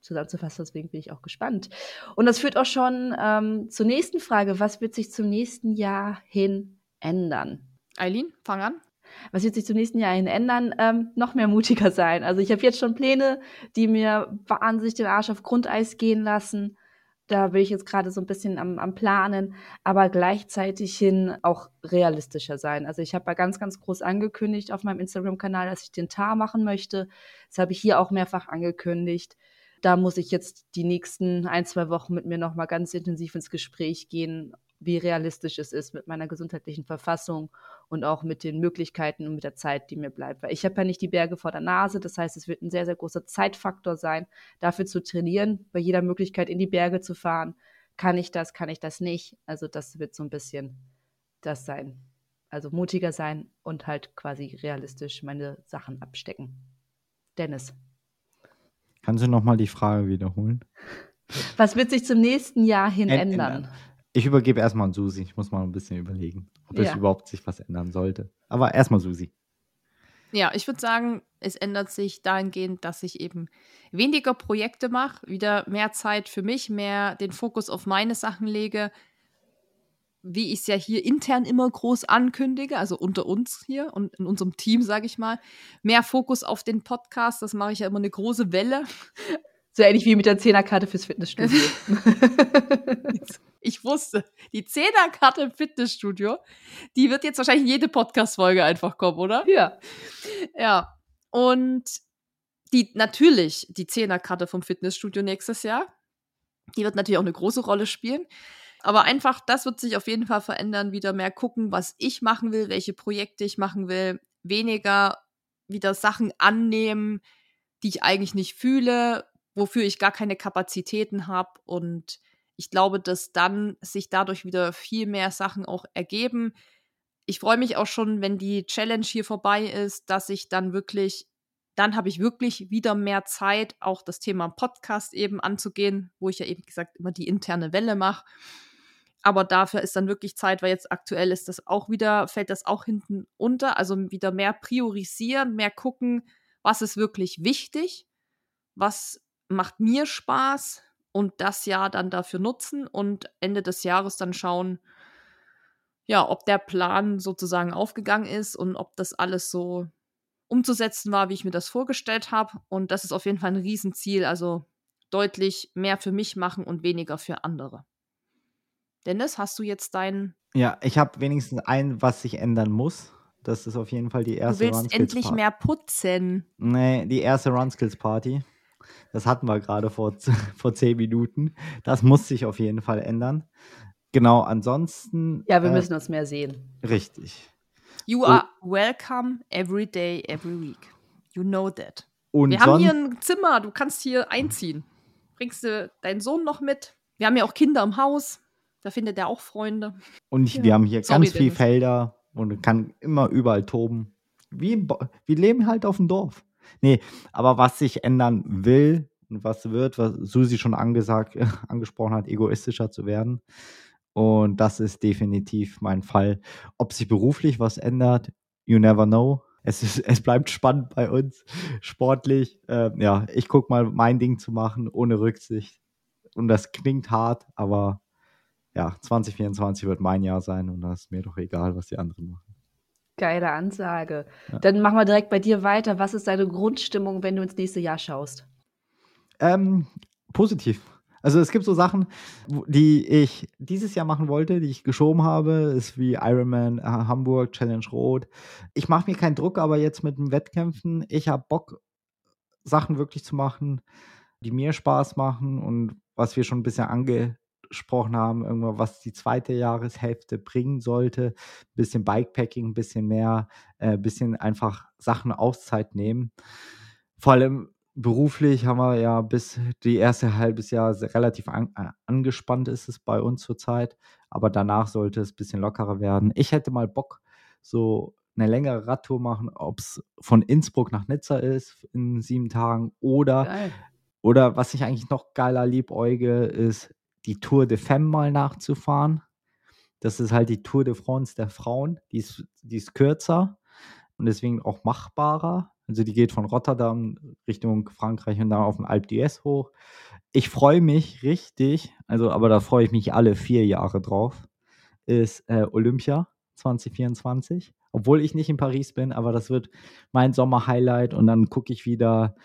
[SPEAKER 2] zusammenzufassen. Deswegen bin ich auch gespannt. Und das führt auch schon ähm, zur nächsten Frage: Was wird sich zum nächsten Jahr hin ändern?
[SPEAKER 1] Eileen, fang an.
[SPEAKER 2] Was wird sich zum nächsten Jahr hin ändern? Ähm, noch mehr mutiger sein. Also ich habe jetzt schon Pläne, die mir wahnsinnig den Arsch auf Grundeis gehen lassen. Da bin ich jetzt gerade so ein bisschen am, am Planen, aber gleichzeitig hin auch realistischer sein. Also ich habe ja ganz, ganz groß angekündigt auf meinem Instagram-Kanal, dass ich den Tar machen möchte. Das habe ich hier auch mehrfach angekündigt. Da muss ich jetzt die nächsten ein, zwei Wochen mit mir nochmal ganz intensiv ins Gespräch gehen, wie realistisch es ist mit meiner gesundheitlichen Verfassung und auch mit den Möglichkeiten und mit der Zeit, die mir bleibt. Weil ich habe ja nicht die Berge vor der Nase, das heißt, es wird ein sehr, sehr großer Zeitfaktor sein, dafür zu trainieren, bei jeder Möglichkeit in die Berge zu fahren. Kann ich das, kann ich das nicht? Also das wird so ein bisschen das sein. Also mutiger sein und halt quasi realistisch meine Sachen abstecken. Dennis.
[SPEAKER 3] Kannst du nochmal die Frage wiederholen?
[SPEAKER 2] Was wird sich zum nächsten Jahr hin ändern? ändern?
[SPEAKER 3] Ich übergebe erstmal an Susi. Ich muss mal ein bisschen überlegen, ob ja. es überhaupt sich was ändern sollte. Aber erstmal Susi.
[SPEAKER 1] Ja, ich würde sagen, es ändert sich dahingehend, dass ich eben weniger Projekte mache, wieder mehr Zeit für mich, mehr den Fokus auf meine Sachen lege, wie ich es ja hier intern immer groß ankündige, also unter uns hier und in unserem Team, sage ich mal, mehr Fokus auf den Podcast. Das mache ich ja immer eine große Welle.
[SPEAKER 2] So ähnlich wie mit der Zehnerkarte fürs Fitnessstudio.
[SPEAKER 1] ich wusste, die Zehnerkarte im Fitnessstudio, die wird jetzt wahrscheinlich in jede Podcast-Folge einfach kommen, oder?
[SPEAKER 2] Ja.
[SPEAKER 1] Ja. Und die, natürlich, die Zehnerkarte vom Fitnessstudio nächstes Jahr, die wird natürlich auch eine große Rolle spielen. Aber einfach, das wird sich auf jeden Fall verändern, wieder mehr gucken, was ich machen will, welche Projekte ich machen will, weniger wieder Sachen annehmen, die ich eigentlich nicht fühle, wofür ich gar keine Kapazitäten habe. Und ich glaube, dass dann sich dadurch wieder viel mehr Sachen auch ergeben. Ich freue mich auch schon, wenn die Challenge hier vorbei ist, dass ich dann wirklich, dann habe ich wirklich wieder mehr Zeit, auch das Thema Podcast eben anzugehen, wo ich ja eben gesagt immer die interne Welle mache. Aber dafür ist dann wirklich Zeit, weil jetzt aktuell ist das auch wieder, fällt das auch hinten unter. Also wieder mehr priorisieren, mehr gucken, was ist wirklich wichtig, was macht mir Spaß und das Jahr dann dafür nutzen und Ende des Jahres dann schauen, ja, ob der Plan sozusagen aufgegangen ist und ob das alles so umzusetzen war, wie ich mir das vorgestellt habe. Und das ist auf jeden Fall ein Riesenziel, also deutlich mehr für mich machen und weniger für andere. Dennis, hast du jetzt dein.
[SPEAKER 3] Ja, ich habe wenigstens ein, was sich ändern muss. Das ist auf jeden Fall die erste
[SPEAKER 1] Du willst endlich mehr putzen.
[SPEAKER 3] Nee, die erste Run Skills Party. Das hatten wir gerade vor, vor zehn Minuten. Das muss sich auf jeden Fall ändern. Genau, ansonsten.
[SPEAKER 2] Ja, wir äh, müssen uns mehr sehen.
[SPEAKER 3] Richtig.
[SPEAKER 1] You are welcome every day, every week. You know that. Wir haben hier ein Zimmer, du kannst hier einziehen. Bringst du deinen Sohn noch mit? Wir haben ja auch Kinder im Haus. Da findet er auch Freunde.
[SPEAKER 3] Und ich, ja. wir haben hier Sorry, ganz viele Felder und kann immer überall toben. Wie wir leben halt auf dem Dorf. Nee, aber was sich ändern will und was wird, was Susi schon angesagt, angesprochen hat, egoistischer zu werden. Und das ist definitiv mein Fall. Ob sich beruflich was ändert, you never know. Es, ist, es bleibt spannend bei uns, sportlich. Äh, ja, ich gucke mal, mein Ding zu machen, ohne Rücksicht. Und das klingt hart, aber ja, 2024 wird mein Jahr sein und da ist mir doch egal, was die anderen machen.
[SPEAKER 2] Geile Ansage. Ja. Dann machen wir direkt bei dir weiter. Was ist deine Grundstimmung, wenn du ins nächste Jahr schaust?
[SPEAKER 3] Ähm, positiv. Also es gibt so Sachen, die ich dieses Jahr machen wollte, die ich geschoben habe, ist wie Ironman äh, Hamburg, Challenge Rot. Ich mache mir keinen Druck, aber jetzt mit dem Wettkämpfen, ich habe Bock, Sachen wirklich zu machen, die mir Spaß machen und was wir schon ein bisschen ange gesprochen haben, irgendwann, was die zweite Jahreshälfte bringen sollte. Ein bisschen Bikepacking, ein bisschen mehr, ein äh, bisschen einfach Sachen Auszeit nehmen. Vor allem beruflich haben wir ja bis die erste halbes Jahr relativ an, äh, angespannt ist es bei uns zurzeit, aber danach sollte es ein bisschen lockerer werden. Ich hätte mal Bock, so eine längere Radtour machen, ob es von Innsbruck nach Nizza ist in sieben Tagen oder Geil. oder was ich eigentlich noch geiler liebäuge, ist die Tour de Femme mal nachzufahren. Das ist halt die Tour de France der Frauen. Die ist, die ist kürzer und deswegen auch machbarer. Also die geht von Rotterdam Richtung Frankreich und dann auf den Alpe d'Huez hoch. Ich freue mich richtig, also aber da freue ich mich alle vier Jahre drauf, ist äh, Olympia 2024. obwohl ich nicht in Paris bin, aber das wird mein Sommer-Highlight und dann gucke ich wieder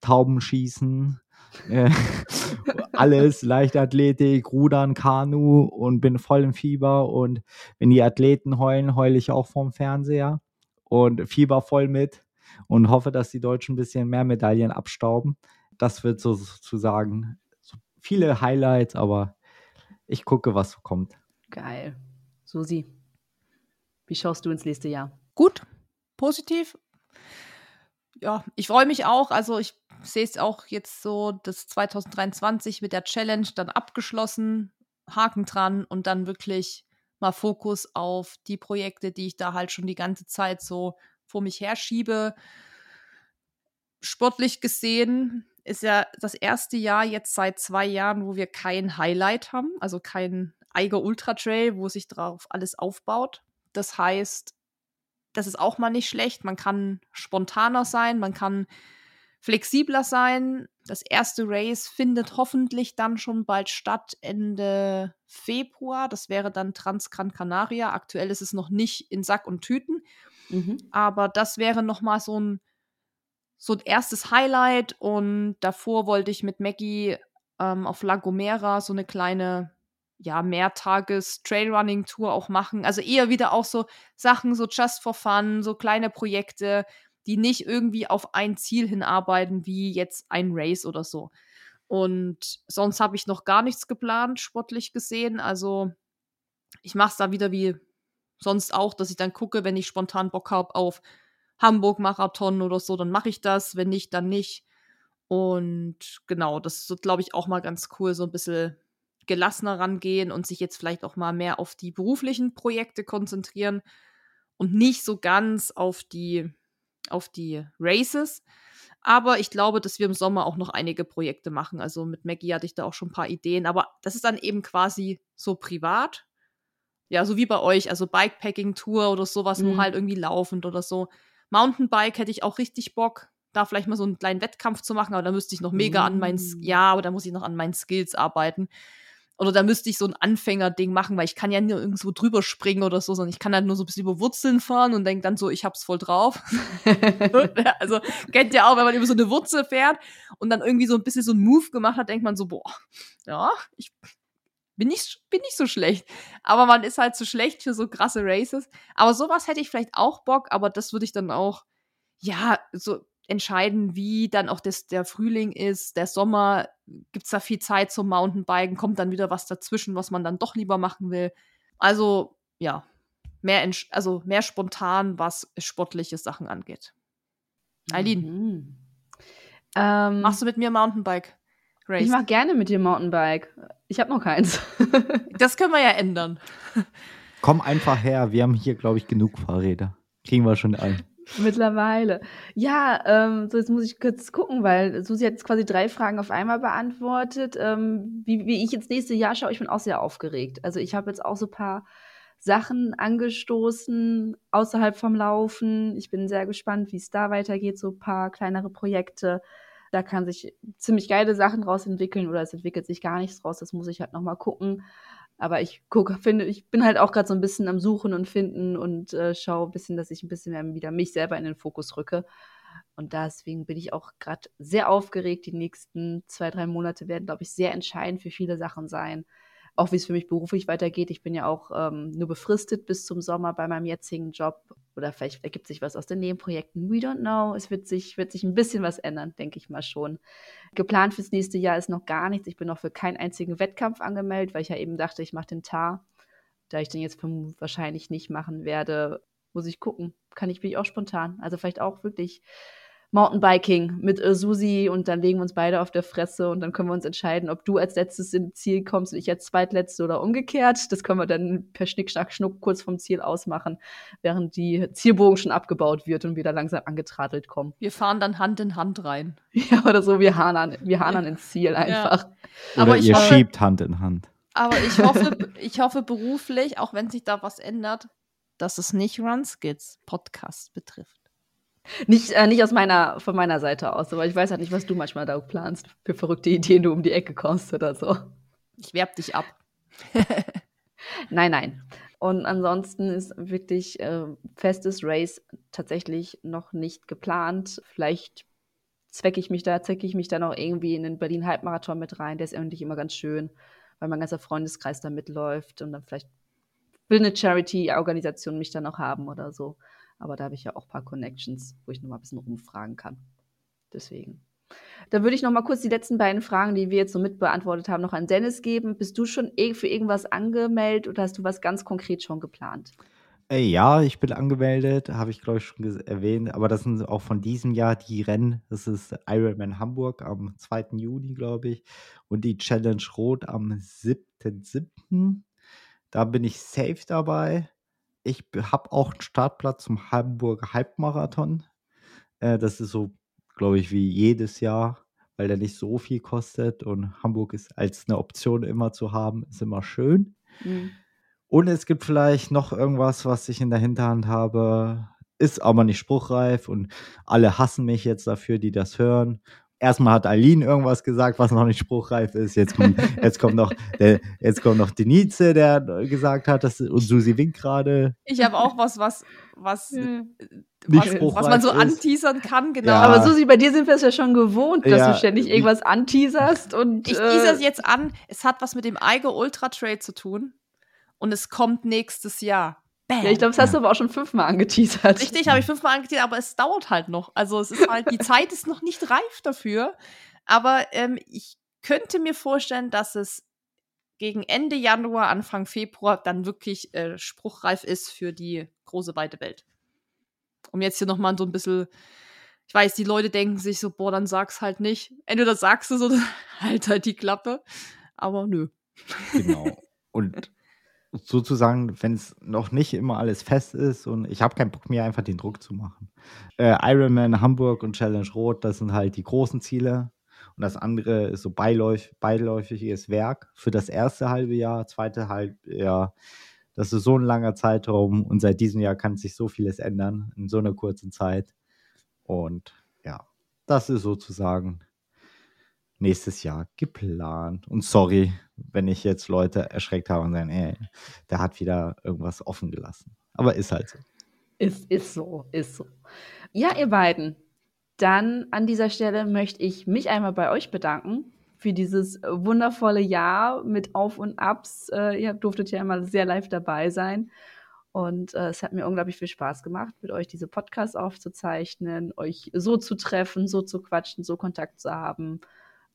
[SPEAKER 3] Tauben schießen, alles, Leichtathletik, Rudern, Kanu und bin voll im Fieber und wenn die Athleten heulen, heule ich auch vorm Fernseher und Fieber voll mit und hoffe, dass die Deutschen ein bisschen mehr Medaillen abstauben. Das wird sozusagen so viele Highlights, aber ich gucke, was kommt.
[SPEAKER 2] Geil. Susi, wie schaust du ins nächste Jahr?
[SPEAKER 1] Gut, positiv. Ja, ich freue mich auch. Also ich sehe es auch jetzt so, das 2023 mit der Challenge dann abgeschlossen, Haken dran und dann wirklich mal Fokus auf die Projekte, die ich da halt schon die ganze Zeit so vor mich herschiebe. Sportlich gesehen ist ja das erste Jahr jetzt seit zwei Jahren, wo wir kein Highlight haben, also kein Eiger Ultra Trail, wo sich darauf alles aufbaut. Das heißt, das ist auch mal nicht schlecht. Man kann spontaner sein, man kann flexibler sein. Das erste Race findet hoffentlich dann schon bald statt, Ende Februar. Das wäre dann Transgran Canaria. Aktuell ist es noch nicht in Sack und Tüten. Mhm. Aber das wäre noch mal so ein so ein erstes Highlight und davor wollte ich mit Maggie ähm, auf La Gomera so eine kleine ja, mehrtages Trailrunning-Tour auch machen. Also eher wieder auch so Sachen, so just for fun, so kleine Projekte, die nicht irgendwie auf ein Ziel hinarbeiten, wie jetzt ein Race oder so. Und sonst habe ich noch gar nichts geplant, sportlich gesehen. Also ich mache es da wieder wie sonst auch, dass ich dann gucke, wenn ich spontan Bock habe auf Hamburg-Marathon oder so, dann mache ich das. Wenn nicht, dann nicht. Und genau, das ist, glaube ich, auch mal ganz cool, so ein bisschen gelassener rangehen und sich jetzt vielleicht auch mal mehr auf die beruflichen Projekte konzentrieren und nicht so ganz auf die, auf die Races. Aber ich glaube, dass wir im Sommer auch noch einige Projekte machen. Also mit Maggie hatte ich da auch schon ein paar Ideen. Aber das ist dann eben quasi so privat. Ja, so wie bei euch. Also Bikepacking-Tour oder sowas, mhm. nur halt irgendwie laufend oder so. Mountainbike hätte ich auch richtig Bock, da vielleicht mal so einen kleinen Wettkampf zu machen, aber da müsste ich noch mega mm. an meinen, uh. ja, aber da muss ich noch an meinen Skills arbeiten. Oder da müsste ich so ein Anfängerding machen, weil ich kann ja nur irgendwo drüber springen oder so, sondern ich kann halt nur so ein bisschen über Wurzeln fahren und denke dann so, ich hab's voll drauf. also kennt ihr auch, wenn man über so eine Wurzel fährt und dann irgendwie so ein bisschen so ein Move gemacht hat, denkt man so, boah, ja, ich bin nicht, bin nicht so schlecht. Aber man ist halt zu so schlecht für so krasse Races. Aber sowas hätte ich vielleicht auch Bock, aber das würde ich dann auch, ja, so entscheiden, wie dann auch das, der Frühling ist, der Sommer, gibt es da viel Zeit zum Mountainbiken, kommt dann wieder was dazwischen, was man dann doch lieber machen will. Also, ja, mehr, also mehr spontan, was sportliche Sachen angeht. Eileen, mhm. ähm, machst du mit mir Mountainbike?
[SPEAKER 2] Race? Ich mache gerne mit dir Mountainbike. Ich habe noch keins.
[SPEAKER 1] das können wir ja ändern.
[SPEAKER 3] Komm einfach her, wir haben hier, glaube ich, genug Fahrräder. Kriegen wir schon ein.
[SPEAKER 2] Mittlerweile. Ja, ähm, so jetzt muss ich kurz gucken, weil Susi hat jetzt quasi drei Fragen auf einmal beantwortet. Ähm, wie, wie ich ins nächste Jahr schaue, ich bin auch sehr aufgeregt. Also ich habe jetzt auch so ein paar Sachen angestoßen außerhalb vom Laufen. Ich bin sehr gespannt, wie es da weitergeht, so ein paar kleinere Projekte. Da kann sich ziemlich geile Sachen draus entwickeln oder es entwickelt sich gar nichts draus. Das muss ich halt nochmal gucken. Aber ich gucke, finde, ich bin halt auch gerade so ein bisschen am Suchen und Finden und äh, schaue ein bisschen, dass ich ein bisschen mehr wieder mich selber in den Fokus rücke. Und deswegen bin ich auch gerade sehr aufgeregt. Die nächsten zwei, drei Monate werden, glaube ich, sehr entscheidend für viele Sachen sein auch wie es für mich beruflich weitergeht. Ich bin ja auch ähm, nur befristet bis zum Sommer bei meinem jetzigen Job. Oder vielleicht ergibt sich was aus den Nebenprojekten. We don't know. Es wird sich, wird sich ein bisschen was ändern, denke ich mal schon. Geplant fürs nächste Jahr ist noch gar nichts. Ich bin noch für keinen einzigen Wettkampf angemeldet, weil ich ja eben dachte, ich mache den TAR. Da ich den jetzt wahrscheinlich nicht machen werde, muss ich gucken. Kann ich, bin ich auch spontan. Also vielleicht auch wirklich Mountainbiking mit äh, Susi und dann legen wir uns beide auf der Fresse und dann können wir uns entscheiden, ob du als letztes ins Ziel kommst und ich als zweitletzte oder umgekehrt. Das können wir dann per Schnick, Schnack, Schnuck kurz vom Ziel ausmachen, während die Zielbogen schon abgebaut wird und wir da langsam angetradelt kommen.
[SPEAKER 1] Wir fahren dann Hand in Hand rein.
[SPEAKER 2] Ja, oder so, wir hanern, wir hanern ins Ziel einfach.
[SPEAKER 3] Ja. Oder ihr hoffe, schiebt Hand in Hand.
[SPEAKER 1] Aber ich hoffe, ich hoffe beruflich, auch wenn sich da was ändert, dass es nicht Runskits Podcast betrifft.
[SPEAKER 2] Nicht, äh, nicht aus meiner, von meiner Seite aus, aber ich weiß halt nicht, was du manchmal da planst, für verrückte Ideen du um die Ecke kommst oder so.
[SPEAKER 1] Ich werb dich ab.
[SPEAKER 2] nein, nein. Und ansonsten ist wirklich äh, festes Race tatsächlich noch nicht geplant. Vielleicht zwecke ich mich da, zecke ich mich da noch irgendwie in den Berlin Halbmarathon mit rein. Der ist eigentlich immer ganz schön, weil mein ganzer Freundeskreis da mitläuft und dann vielleicht will eine Charity-Organisation mich dann noch haben oder so. Aber da habe ich ja auch ein paar Connections, wo ich noch mal ein bisschen rumfragen kann. Deswegen. Da würde ich noch mal kurz die letzten beiden Fragen, die wir jetzt so mitbeantwortet haben, noch an Dennis geben. Bist du schon für irgendwas angemeldet oder hast du was ganz konkret schon geplant?
[SPEAKER 3] Äh, ja, ich bin angemeldet, habe ich glaube ich schon erwähnt, aber das sind auch von diesem Jahr die Rennen. Das ist Ironman Hamburg am 2. Juni, glaube ich, und die Challenge Rot am 7.7. Da bin ich safe dabei. Ich habe auch einen Startplatz zum Hamburger Halbmarathon. Äh, das ist so glaube ich, wie jedes Jahr, weil der nicht so viel kostet und Hamburg ist als eine Option immer zu haben, ist immer schön. Mhm. Und es gibt vielleicht noch irgendwas, was ich in der Hinterhand habe, ist aber nicht spruchreif und alle hassen mich jetzt dafür, die das hören erstmal hat Eileen irgendwas gesagt, was noch nicht spruchreif ist. Jetzt kommt, jetzt kommt noch, der, jetzt kommt noch Denise, der gesagt hat, dass, und Susi winkt gerade.
[SPEAKER 1] Ich habe auch was, was, was, hm. was, was, man so ist. anteasern kann, genau. Ja.
[SPEAKER 2] Aber Susi, bei dir sind wir es ja schon gewohnt, dass ja. du ständig irgendwas anteaserst und.
[SPEAKER 1] Ich teaser es äh, jetzt an. Es hat was mit dem Eiger Ultra Trade zu tun. Und es kommt nächstes Jahr.
[SPEAKER 2] Bam. Ja, ich glaube, das hast du aber auch schon fünfmal angeteasert.
[SPEAKER 1] Richtig, habe ich fünfmal angeteasert, aber es dauert halt noch. Also es ist halt, die Zeit ist noch nicht reif dafür. Aber ähm, ich könnte mir vorstellen, dass es gegen Ende Januar, Anfang Februar dann wirklich äh, spruchreif ist für die große weite Welt. Um jetzt hier nochmal so ein bisschen, ich weiß, die Leute denken sich so, boah, dann sag's halt nicht. Entweder sagst du so, halt halt die Klappe. Aber nö.
[SPEAKER 3] Genau. Und sozusagen, wenn es noch nicht immer alles fest ist und ich habe keinen Bock mehr, einfach den Druck zu machen. Äh, Ironman Hamburg und Challenge Rot, das sind halt die großen Ziele. Und das andere ist so beiläuf beiläufiges Werk für das erste halbe Jahr, zweite Halbjahr. Das ist so ein langer Zeitraum und seit diesem Jahr kann sich so vieles ändern in so einer kurzen Zeit. Und ja, das ist sozusagen nächstes Jahr geplant. Und sorry, wenn ich jetzt Leute erschreckt habe und sagen, ey, der hat wieder irgendwas offen gelassen. Aber ist halt so.
[SPEAKER 2] Ist, ist so, ist so. Ja, ihr beiden, dann an dieser Stelle möchte ich mich einmal bei euch bedanken für dieses wundervolle Jahr mit Auf und Abs. Äh, ihr durftet ja immer sehr live dabei sein. Und äh, es hat mir unglaublich viel Spaß gemacht, mit euch diese Podcasts aufzuzeichnen, euch so zu treffen, so zu quatschen, so Kontakt zu haben.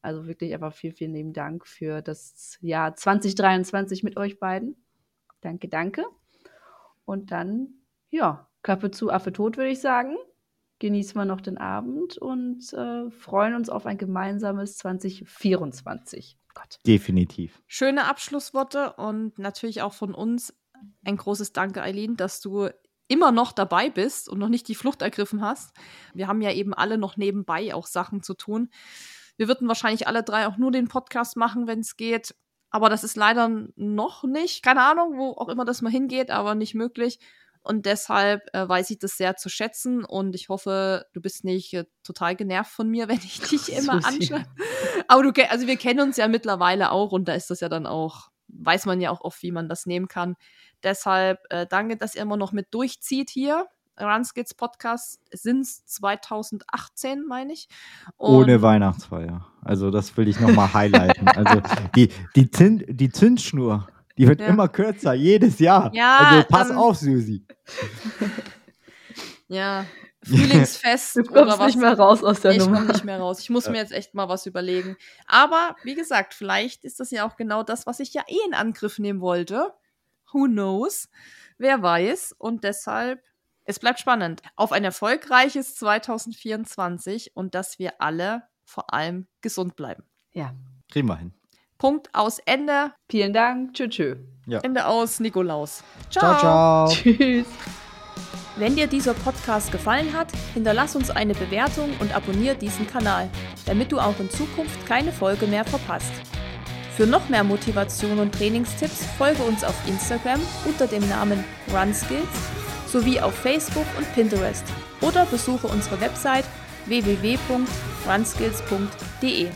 [SPEAKER 2] Also wirklich einfach vielen, vielen lieben Dank für das Jahr 2023 mit euch beiden. Danke, danke. Und dann, ja, Klappe zu, Affe tot, würde ich sagen. Genießen wir noch den Abend und äh, freuen uns auf ein gemeinsames 2024.
[SPEAKER 3] Gott. Definitiv.
[SPEAKER 1] Schöne Abschlussworte und natürlich auch von uns ein großes Danke, Eileen, dass du immer noch dabei bist und noch nicht die Flucht ergriffen hast. Wir haben ja eben alle noch nebenbei auch Sachen zu tun. Wir würden wahrscheinlich alle drei auch nur den Podcast machen, wenn es geht. Aber das ist leider noch nicht. Keine Ahnung, wo auch immer das mal hingeht, aber nicht möglich. Und deshalb äh, weiß ich das sehr zu schätzen und ich hoffe, du bist nicht äh, total genervt von mir, wenn ich dich immer anschaue. Aber du, also wir kennen uns ja mittlerweile auch und da ist das ja dann auch, weiß man ja auch oft, wie man das nehmen kann. Deshalb äh, danke, dass ihr immer noch mit durchzieht hier. Runskits Podcast sind es 2018, meine ich.
[SPEAKER 3] Und Ohne Weihnachtsfeier. Also das will ich nochmal highlighten. also die, die, Zin die Zinsschnur, die wird ja. immer kürzer, jedes Jahr. Ja, also pass ähm, auf, Susi.
[SPEAKER 1] ja, Frühlingsfest.
[SPEAKER 2] Du kommst oder was. nicht mehr raus aus der
[SPEAKER 1] ich
[SPEAKER 2] Nummer.
[SPEAKER 1] Ich komme nicht mehr raus. Ich muss mir jetzt echt mal was überlegen. Aber wie gesagt, vielleicht ist das ja auch genau das, was ich ja eh in Angriff nehmen wollte. Who knows? Wer weiß? Und deshalb es bleibt spannend. Auf ein erfolgreiches 2024 und dass wir alle vor allem gesund bleiben.
[SPEAKER 2] Ja.
[SPEAKER 3] Kriegen wir hin.
[SPEAKER 1] Punkt aus Ende.
[SPEAKER 2] Vielen Dank. Tschüss. Tschö.
[SPEAKER 1] Ja. Ende aus Nikolaus.
[SPEAKER 3] Ciao. ciao, ciao.
[SPEAKER 2] Tschüss.
[SPEAKER 1] Wenn dir dieser Podcast gefallen hat, hinterlass uns eine Bewertung und abonniere diesen Kanal, damit du auch in Zukunft keine Folge mehr verpasst. Für noch mehr Motivation und Trainingstipps folge uns auf Instagram unter dem Namen RunSkills sowie auf Facebook und Pinterest oder besuche unsere Website www.runskills.de.